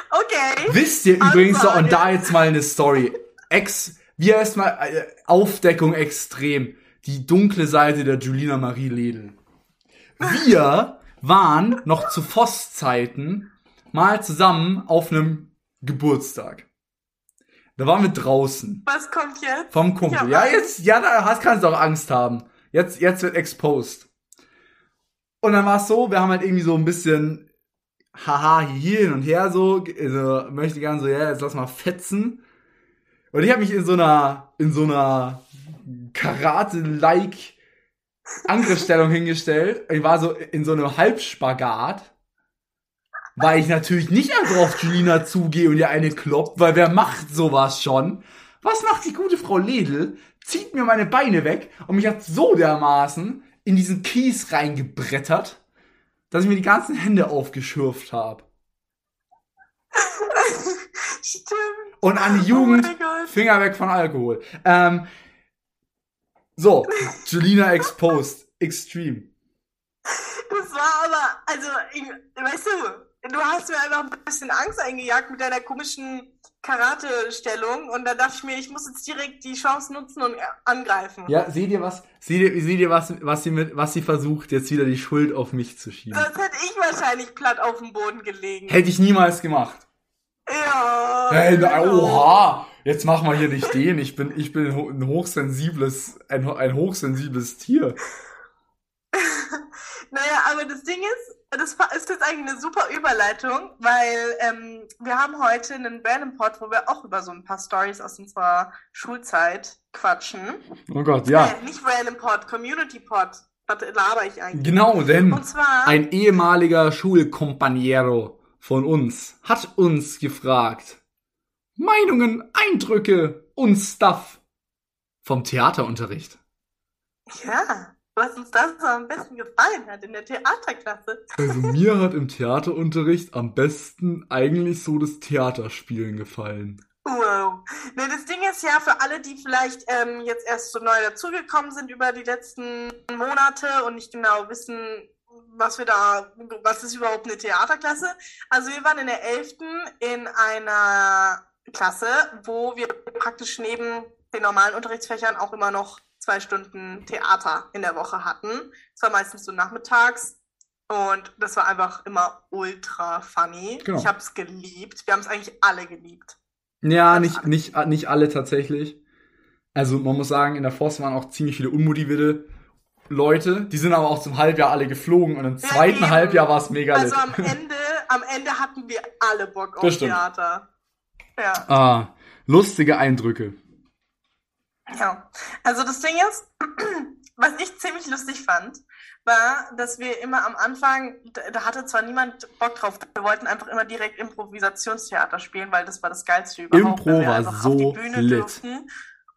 Okay. Wisst ihr Ansage. übrigens so, und da jetzt mal eine Story. Ex, wir erstmal äh, Aufdeckung extrem. Die dunkle Seite der Julina Marie Ledel. Wir waren noch zu Voss-Zeiten mal zusammen auf einem Geburtstag. Da waren wir draußen. Was kommt jetzt? Vom Kumpel. Ja, Ja, jetzt, ja, da hast, kannst du auch Angst haben. Jetzt, jetzt wird exposed. Und dann war es so, wir haben halt irgendwie so ein bisschen haha hier hin und her so, also möchte gern so, ja, jetzt lass mal fetzen. Und ich habe mich in so einer, in so einer Karate-like Angriffsstellung hingestellt. Ich war so in so einem Halbspagat. Weil ich natürlich nicht einfach auf Julina zugehe und ihr eine kloppt, weil wer macht sowas schon? Was macht die gute Frau Ledel? Zieht mir meine Beine weg und mich hat so dermaßen in diesen Kies reingebrettert, dass ich mir die ganzen Hände aufgeschürft habe. Stimmt. Und an die Oh Jugend, Gott. Finger weg von Alkohol. Ähm, so, Julina exposed. Extreme. Das war aber, also, ich, weißt du, du hast mir einfach ein bisschen Angst eingejagt mit deiner komischen Karate-Stellung und da dachte ich mir, ich muss jetzt direkt die Chance nutzen und angreifen. Ja, seht ihr was? Seht ihr, seht ihr was, was sie mit, was sie versucht, jetzt wieder die Schuld auf mich zu schieben? Sonst hätte ich wahrscheinlich platt auf dem Boden gelegen. Hätte ich niemals gemacht. Ja. Hey, oha! Jetzt mach mal hier nicht den. Ich bin, ich bin ein hochsensibles, ein, ein hochsensibles Tier. naja, aber das Ding ist, das ist jetzt eigentlich eine super Überleitung, weil ähm, wir haben heute einen Random Pod, wo wir auch über so ein paar Stories aus unserer Schulzeit quatschen. Oh Gott, ja. Äh, nicht Random Pod, Community Pod. Was laber ich eigentlich? Genau, denn ein ehemaliger Schulkompaniero von uns hat uns gefragt, Meinungen, Eindrücke und Stuff vom Theaterunterricht. Ja, was uns das so am besten gefallen hat in der Theaterklasse. Also mir hat im Theaterunterricht am besten eigentlich so das Theaterspielen gefallen. Wow. Ne, das Ding ist ja für alle, die vielleicht ähm, jetzt erst so neu dazugekommen sind über die letzten Monate und nicht genau wissen, was wir da, was ist überhaupt eine Theaterklasse. Also wir waren in der 11. in einer Klasse, wo wir praktisch neben den normalen Unterrichtsfächern auch immer noch zwei Stunden Theater in der Woche hatten. Es war meistens so nachmittags und das war einfach immer ultra funny. Genau. Ich habe es geliebt. Wir haben es eigentlich alle geliebt. Ja, nicht, nicht, nicht alle tatsächlich. Also man muss sagen, in der Forst waren auch ziemlich viele unmotivierte Leute. Die sind aber auch zum Halbjahr alle geflogen und im ja, zweiten eben. Halbjahr war es mega Also am Ende, am Ende hatten wir alle Bock auf Theater. Ja. Ah, lustige Eindrücke. Ja, also das Ding ist, was ich ziemlich lustig fand, war, dass wir immer am Anfang, da hatte zwar niemand Bock drauf, wir wollten einfach immer direkt Improvisationstheater spielen, weil das war das Geilste überhaupt. Impro war so auf die Bühne lit. durften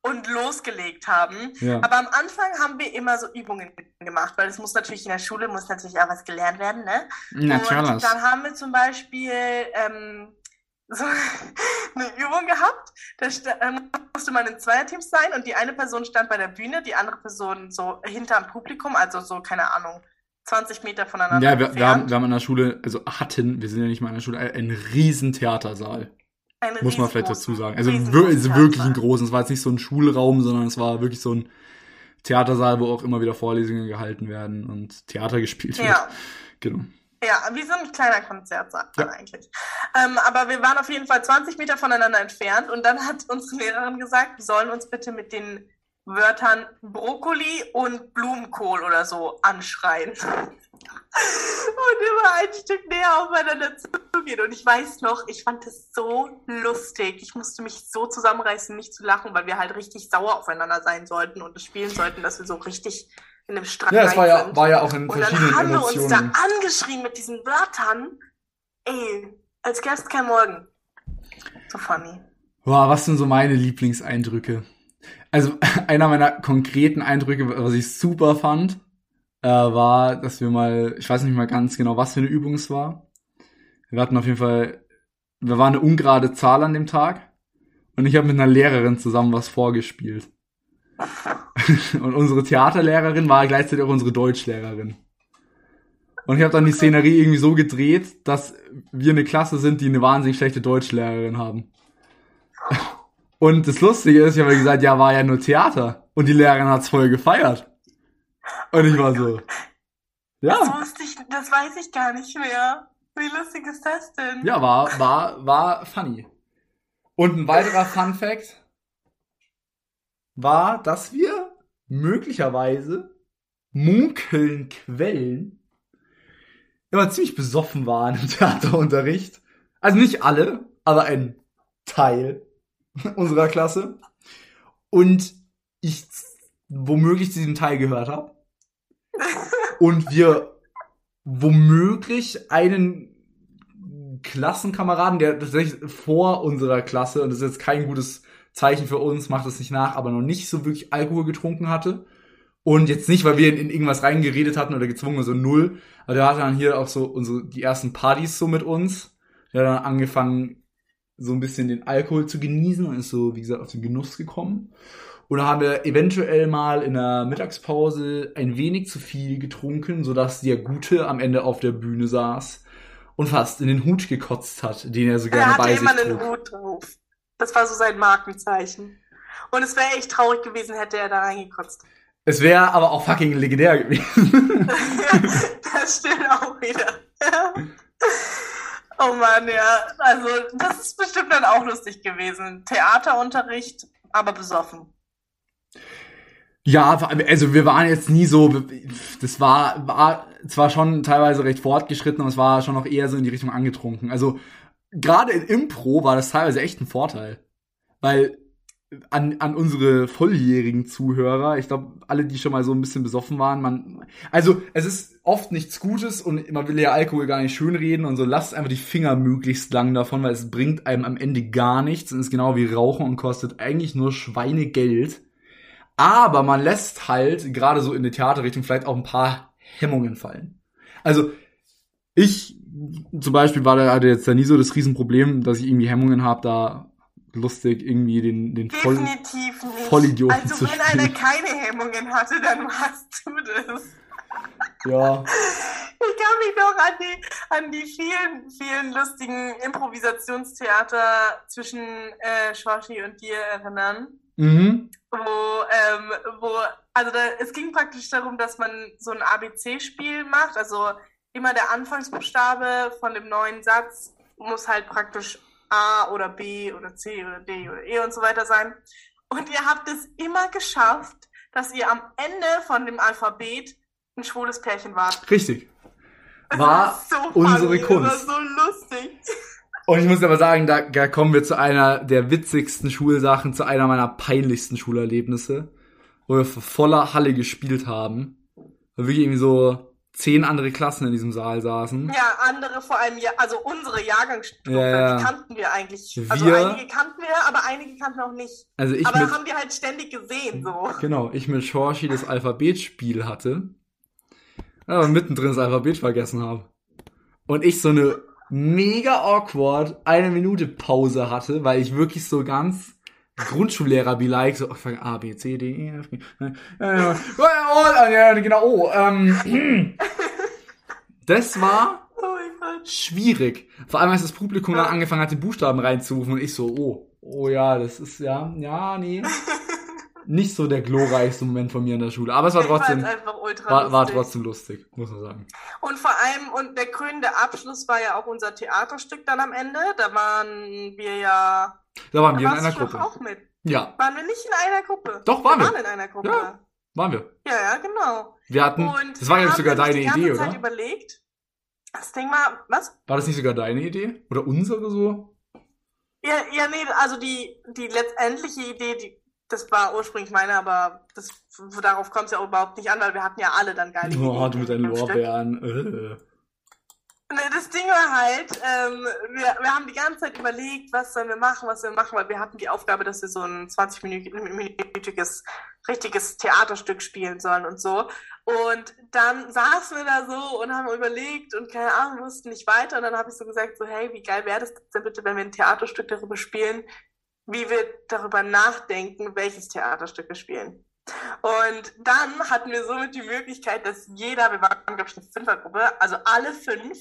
und losgelegt haben. Ja. Aber am Anfang haben wir immer so Übungen gemacht, weil es muss natürlich in der Schule, muss natürlich auch was gelernt werden, ne? Natürlich. Und dann haben wir zum Beispiel ähm, so eine Übung gehabt. Da ähm, musste man in Zweierteams sein und die eine Person stand bei der Bühne, die andere Person so hinterm Publikum, also so, keine Ahnung, 20 Meter voneinander. Ja, wir, wir, haben, wir haben in der Schule, also hatten, wir sind ja nicht mal in der Schule, einen riesen Theatersaal. Ein Muss man vielleicht dazu sagen. Also, also wirklich ein großen. Es war jetzt nicht so ein Schulraum, sondern es war wirklich so ein Theatersaal, wo auch immer wieder Vorlesungen gehalten werden und Theater gespielt wird. Ja. Genau. Ja, wie so ein kleiner Konzertsaal ja. eigentlich. Ähm, aber wir waren auf jeden Fall 20 Meter voneinander entfernt und dann hat unsere Lehrerin gesagt, wir sollen uns bitte mit den Wörtern Brokkoli und Blumenkohl oder so anschreien. und immer ein Stück näher aufeinander zugehen. Und ich weiß noch, ich fand das so lustig. Ich musste mich so zusammenreißen, nicht zu lachen, weil wir halt richtig sauer aufeinander sein sollten und es spielen sollten, dass wir so richtig in dem Strand Ja, es war ja, war ja auch in verschiedenen Emotionen. Und dann haben wir uns da angeschrien mit diesen Wörtern. Ey, als Gast kein Morgen. So funny. Boah, was sind so meine Lieblingseindrücke? Also, einer meiner konkreten Eindrücke, was ich super fand, äh, war, dass wir mal, ich weiß nicht mal ganz genau, was für eine Übung es war. Wir hatten auf jeden Fall, wir waren eine ungerade Zahl an dem Tag und ich habe mit einer Lehrerin zusammen was vorgespielt. Und unsere Theaterlehrerin war gleichzeitig auch unsere Deutschlehrerin. Und ich habe dann die Szenerie irgendwie so gedreht, dass wir eine Klasse sind, die eine wahnsinnig schlechte Deutschlehrerin haben. Und das Lustige ist, ich habe gesagt, ja, war ja nur Theater. Und die Lehrerin hat's voll gefeiert. Und ich war so, ja. Das, ich, das weiß ich gar nicht mehr. Wie lustig ist das denn? Ja, war, war, war funny. Und ein weiterer Fun Fact war, dass wir möglicherweise munkeln Quellen immer ziemlich besoffen waren im Theaterunterricht. Also nicht alle, aber ein Teil unserer Klasse. Und ich womöglich zu diesem Teil gehört habe. Und wir womöglich einen Klassenkameraden, der tatsächlich vor unserer Klasse, und das ist jetzt kein gutes Zeichen für uns, macht es nicht nach, aber noch nicht so wirklich Alkohol getrunken hatte. Und jetzt nicht, weil wir in, in irgendwas reingeredet hatten oder gezwungen, so null. Aber der hatte dann hier auch so unsere, die ersten Partys so mit uns. Der hat dann angefangen, so ein bisschen den Alkohol zu genießen und ist so, wie gesagt, auf den Genuss gekommen. Und da haben wir eventuell mal in der Mittagspause ein wenig zu viel getrunken, sodass der Gute am Ende auf der Bühne saß und fast in den Hut gekotzt hat, den er so gerne er bei sich trug. Einen Hut drauf. Das war so sein Markenzeichen. Und es wäre echt traurig gewesen, hätte er da reingekotzt. Es wäre aber auch fucking legendär gewesen. das stimmt auch wieder. Oh Mann, ja. Also, das ist bestimmt dann auch lustig gewesen. Theaterunterricht, aber besoffen. Ja, also wir waren jetzt nie so, das war, war zwar schon teilweise recht fortgeschritten, aber es war schon noch eher so in die Richtung angetrunken. Also gerade in Impro war das teilweise echt ein Vorteil. Weil an, an unsere volljährigen Zuhörer, ich glaube, alle, die schon mal so ein bisschen besoffen waren, man, also es ist oft nichts Gutes und man will ja Alkohol gar nicht schönreden und so, lasst einfach die Finger möglichst lang davon, weil es bringt einem am Ende gar nichts und ist genau wie Rauchen und kostet eigentlich nur Schweinegeld. Aber man lässt halt, gerade so in der Theaterrichtung, vielleicht auch ein paar Hemmungen fallen. Also, ich zum Beispiel war da hatte jetzt da nie so das Riesenproblem, dass ich irgendwie Hemmungen habe, da lustig, irgendwie den, den Voll Definitiv nicht. Vollidioten also, zu wenn einer keine Hemmungen hatte, dann warst du das. Ja. Ich kann mich noch an die, an die vielen, vielen lustigen Improvisationstheater zwischen äh, Shoshi und dir erinnern. Mhm. Wo, ähm, wo, also da, es ging praktisch darum, dass man so ein ABC-Spiel macht, also immer der Anfangsbuchstabe von dem neuen Satz muss halt praktisch A oder B oder C oder D oder E und so weiter sein. Und ihr habt es immer geschafft, dass ihr am Ende von dem Alphabet ein schwules Pärchen wart. Richtig. War so unsere funny, Kunst. Das war so lustig. Und ich muss aber sagen, da, da kommen wir zu einer der witzigsten Schulsachen, zu einer meiner peinlichsten Schulerlebnisse, wo wir voller Halle gespielt haben. Wirklich irgendwie so zehn andere Klassen in diesem Saal saßen. Ja, andere vor allem, ja, also unsere Jahrgangsstufe, Ja, die kannten wir eigentlich. Also Wir- einige kannten wir, aber einige kannten wir auch nicht. Also ich aber mit, haben wir halt ständig gesehen, so. genau, ich mit Shorshi das Alphabetspiel hatte, aber mittendrin das Alphabet vergessen habe. Und ich so eine mega awkward eine Minute Pause hatte, weil ich wirklich so ganz Grundschullehrer be like, so, ich fange A, B, C, D, E, F, G, ja, ja, ja, genau, oh, ähm, das war Oh schwierig. Vor allem, als das Publikum dann angefangen hat, die Buchstaben reinzurufen und ich so, oh, oh ja, das ist ja, ja, nee. Nicht so der glorreichste Moment von mir in der Schule. Aber es war trotzdem, war, war lustig. trotzdem lustig, muss man sagen. Und vor allem, und der krönende Abschluss war ja auch unser Theaterstück dann am Ende. Da waren wir ja. Da waren wir in einer Gruppe. auch mit. Ja, Waren wir nicht in einer Gruppe? Doch, waren wir. wir. waren in einer Gruppe. Ja. waren wir. Ja, ja, genau. Wir hatten, Und das war ja sogar deine die ganze Idee, Zeit oder? überlegt. Das Ding war, was? War das nicht sogar deine Idee? Oder unsere so? Ja, ja, nee, also die, die letztendliche Idee, die, das war ursprünglich meine, aber das, darauf kommt es ja überhaupt nicht an, weil wir hatten ja alle dann geile Oh, Ideen du mit deinen. Lorbeeren. Äh. Ne, Das Ding war halt, ähm, wir, wir haben die ganze Zeit überlegt, was sollen wir machen, was sollen wir machen, weil wir hatten die Aufgabe, dass wir so ein 20-minütiges richtiges Theaterstück spielen sollen und so. Und dann saßen wir da so und haben überlegt und keine Ahnung, wussten nicht weiter. Und dann habe ich so gesagt, so, hey, wie geil wäre das denn bitte, wenn wir ein Theaterstück darüber spielen, wie wir darüber nachdenken, welches Theaterstück wir spielen. Und dann hatten wir somit die Möglichkeit, dass jeder, wir waren, glaube ich, eine Fünfergruppe, also alle fünf,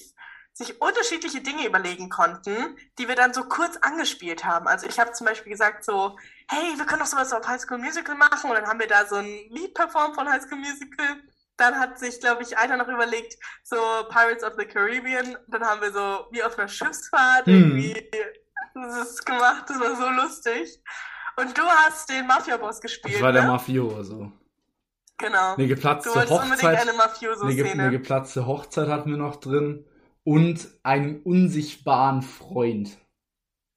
sich unterschiedliche Dinge überlegen konnten, die wir dann so kurz angespielt haben. Also ich habe zum Beispiel gesagt so, hey, wir können doch sowas auf High School Musical machen. Und dann haben wir da so ein Lied performt von High School Musical. Dann hat sich, glaube ich, einer noch überlegt, so Pirates of the Caribbean. Dann haben wir so wie auf einer Schiffsfahrt Hm. irgendwie das gemacht. Das war so lustig. Und du hast den Mafia-Boss gespielt, Das war der ne? Mafioso. Genau. Eine Du geplatzte wolltest unbedingt Hochzeit. eine Eine, eine geplatzte Hochzeit hatten wir noch drin. Und einen unsichtbaren Freund.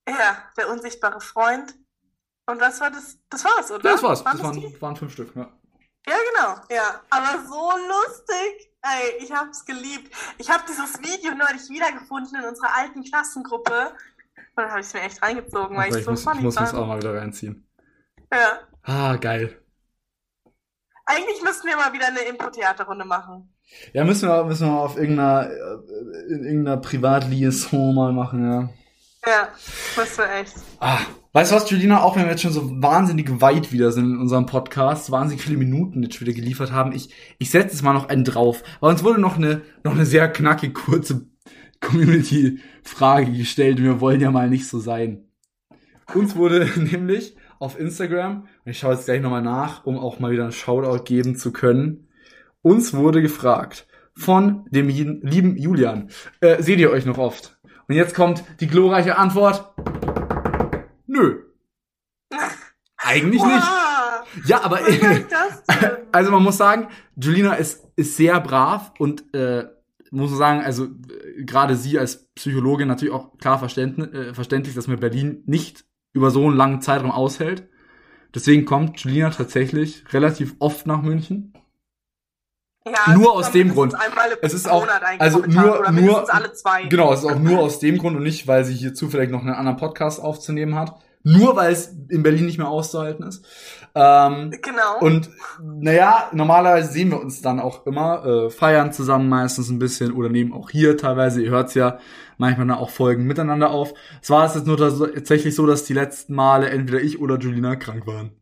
Ja, der unsichtbare Freund. Und was war das? Das war's, oder? Ja, das war's. Waren Das waren, waren fünf Stück. Ja. Ja, genau. Ja, aber so lustig. Ey, ich hab's geliebt. Ich habe dieses Video neulich wiedergefunden in unserer alten Klassengruppe. Und dann habe ich es mir echt reingezogen, weil Aber ich ich so muss, ich funny muss das fand. auch mal wieder reinziehen. Ja. Ah, geil. Eigentlich müssten wir mal wieder eine Impro-Theaterrunde machen. Ja, müssen wir, müssen wir auf irgendeiner, äh, in irgendeiner Privatliaison mal machen, ja. Ja, müssen wir echt. Ah, weißt du was, Julina, auch wenn wir jetzt schon so wahnsinnig weit wieder sind in unserem Podcast, wahnsinnig viele Minuten jetzt wieder geliefert haben, ich, ich setze jetzt mal noch einen drauf, weil uns wurde noch eine, noch eine sehr knackig kurze Community-Frage gestellt und wir wollen ja mal nicht so sein. Uns wurde nämlich auf Instagram, und ich schaue jetzt gleich nochmal nach, um auch mal wieder einen Shoutout geben zu können, uns wurde gefragt von dem lieben Julian, äh, seht ihr euch noch oft? Und jetzt kommt die glorreiche Antwort. Nö. Eigentlich nicht. Ja, aber Was heißt das denn? also man muss sagen, Julina ist, ist sehr brav und äh, muss man sagen, also äh, gerade sie als Psychologin natürlich auch klar verständlich, äh, verständlich, dass man Berlin nicht über so einen langen Zeitraum aushält. Deswegen kommt Julina tatsächlich relativ oft nach München. Ja, Nur sie aus dem Grund. Es ist auch- also nur- oder nur- mindestens alle zwei. Genau, es ist auch nur aus dem Grund und nicht, weil sie hier zufällig noch einen anderen Podcast aufzunehmen hat. Nur weil es in Berlin nicht mehr auszuhalten ist. Ähm, Genau. Und naja, normalerweise sehen wir uns dann auch immer, äh, feiern zusammen meistens ein bisschen oder nehmen auch hier teilweise, ihr hört's ja, manchmal dann auch Folgen miteinander auf. Es war es jetzt nur tatsächlich so, dass die letzten Male entweder ich oder Julina krank waren.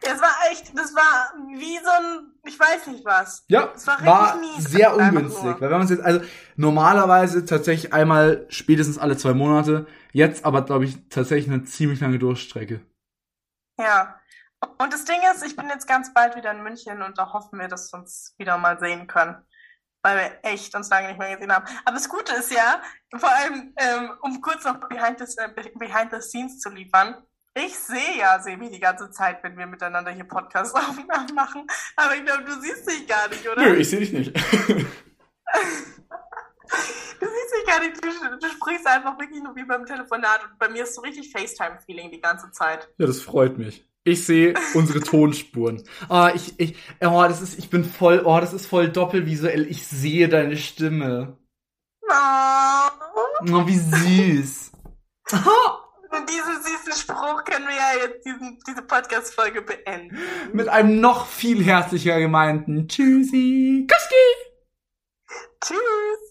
Es war echt, das war wie so ein, ich weiß nicht was. Ja, Es war war, mies, sehr ungünstig. Weil wenn man jetzt, also normalerweise tatsächlich einmal spätestens alle zwei Monate, jetzt aber glaube ich tatsächlich eine ziemlich lange Durchstrecke. Ja. Und das Ding ist, ich bin jetzt ganz bald wieder in München und da hoffen wir, dass wir uns wieder mal sehen können. Weil wir echt uns lange nicht mehr gesehen haben. Aber das Gute ist ja, vor allem, ähm, um kurz noch behind the, äh, behind the scenes zu liefern, ich sehe ja Sebi die ganze Zeit, wenn wir miteinander hier Podcast-Aufnahmen machen. Aber ich glaube, du siehst dich gar nicht, oder? Nö, ich sehe dich nicht. Du siehst mich gar nicht, du, du sprichst einfach wirklich nur wie beim Telefonat und bei mir ist so richtig FaceTime-Feeling die ganze Zeit. Ja, das freut mich. Ich sehe unsere Tonspuren. Ah, ich, ich, oh, das ist, ich bin voll, oh, das ist voll doppelvisuell. Ich sehe deine Stimme. Oh. Oh, wie süß. Mit diesem süßen Spruch können wir ja jetzt diesen, diese Podcast-Folge beenden. Mit einem noch viel herzlicher gemeinten Tschüssi. Kuski. Tschüss!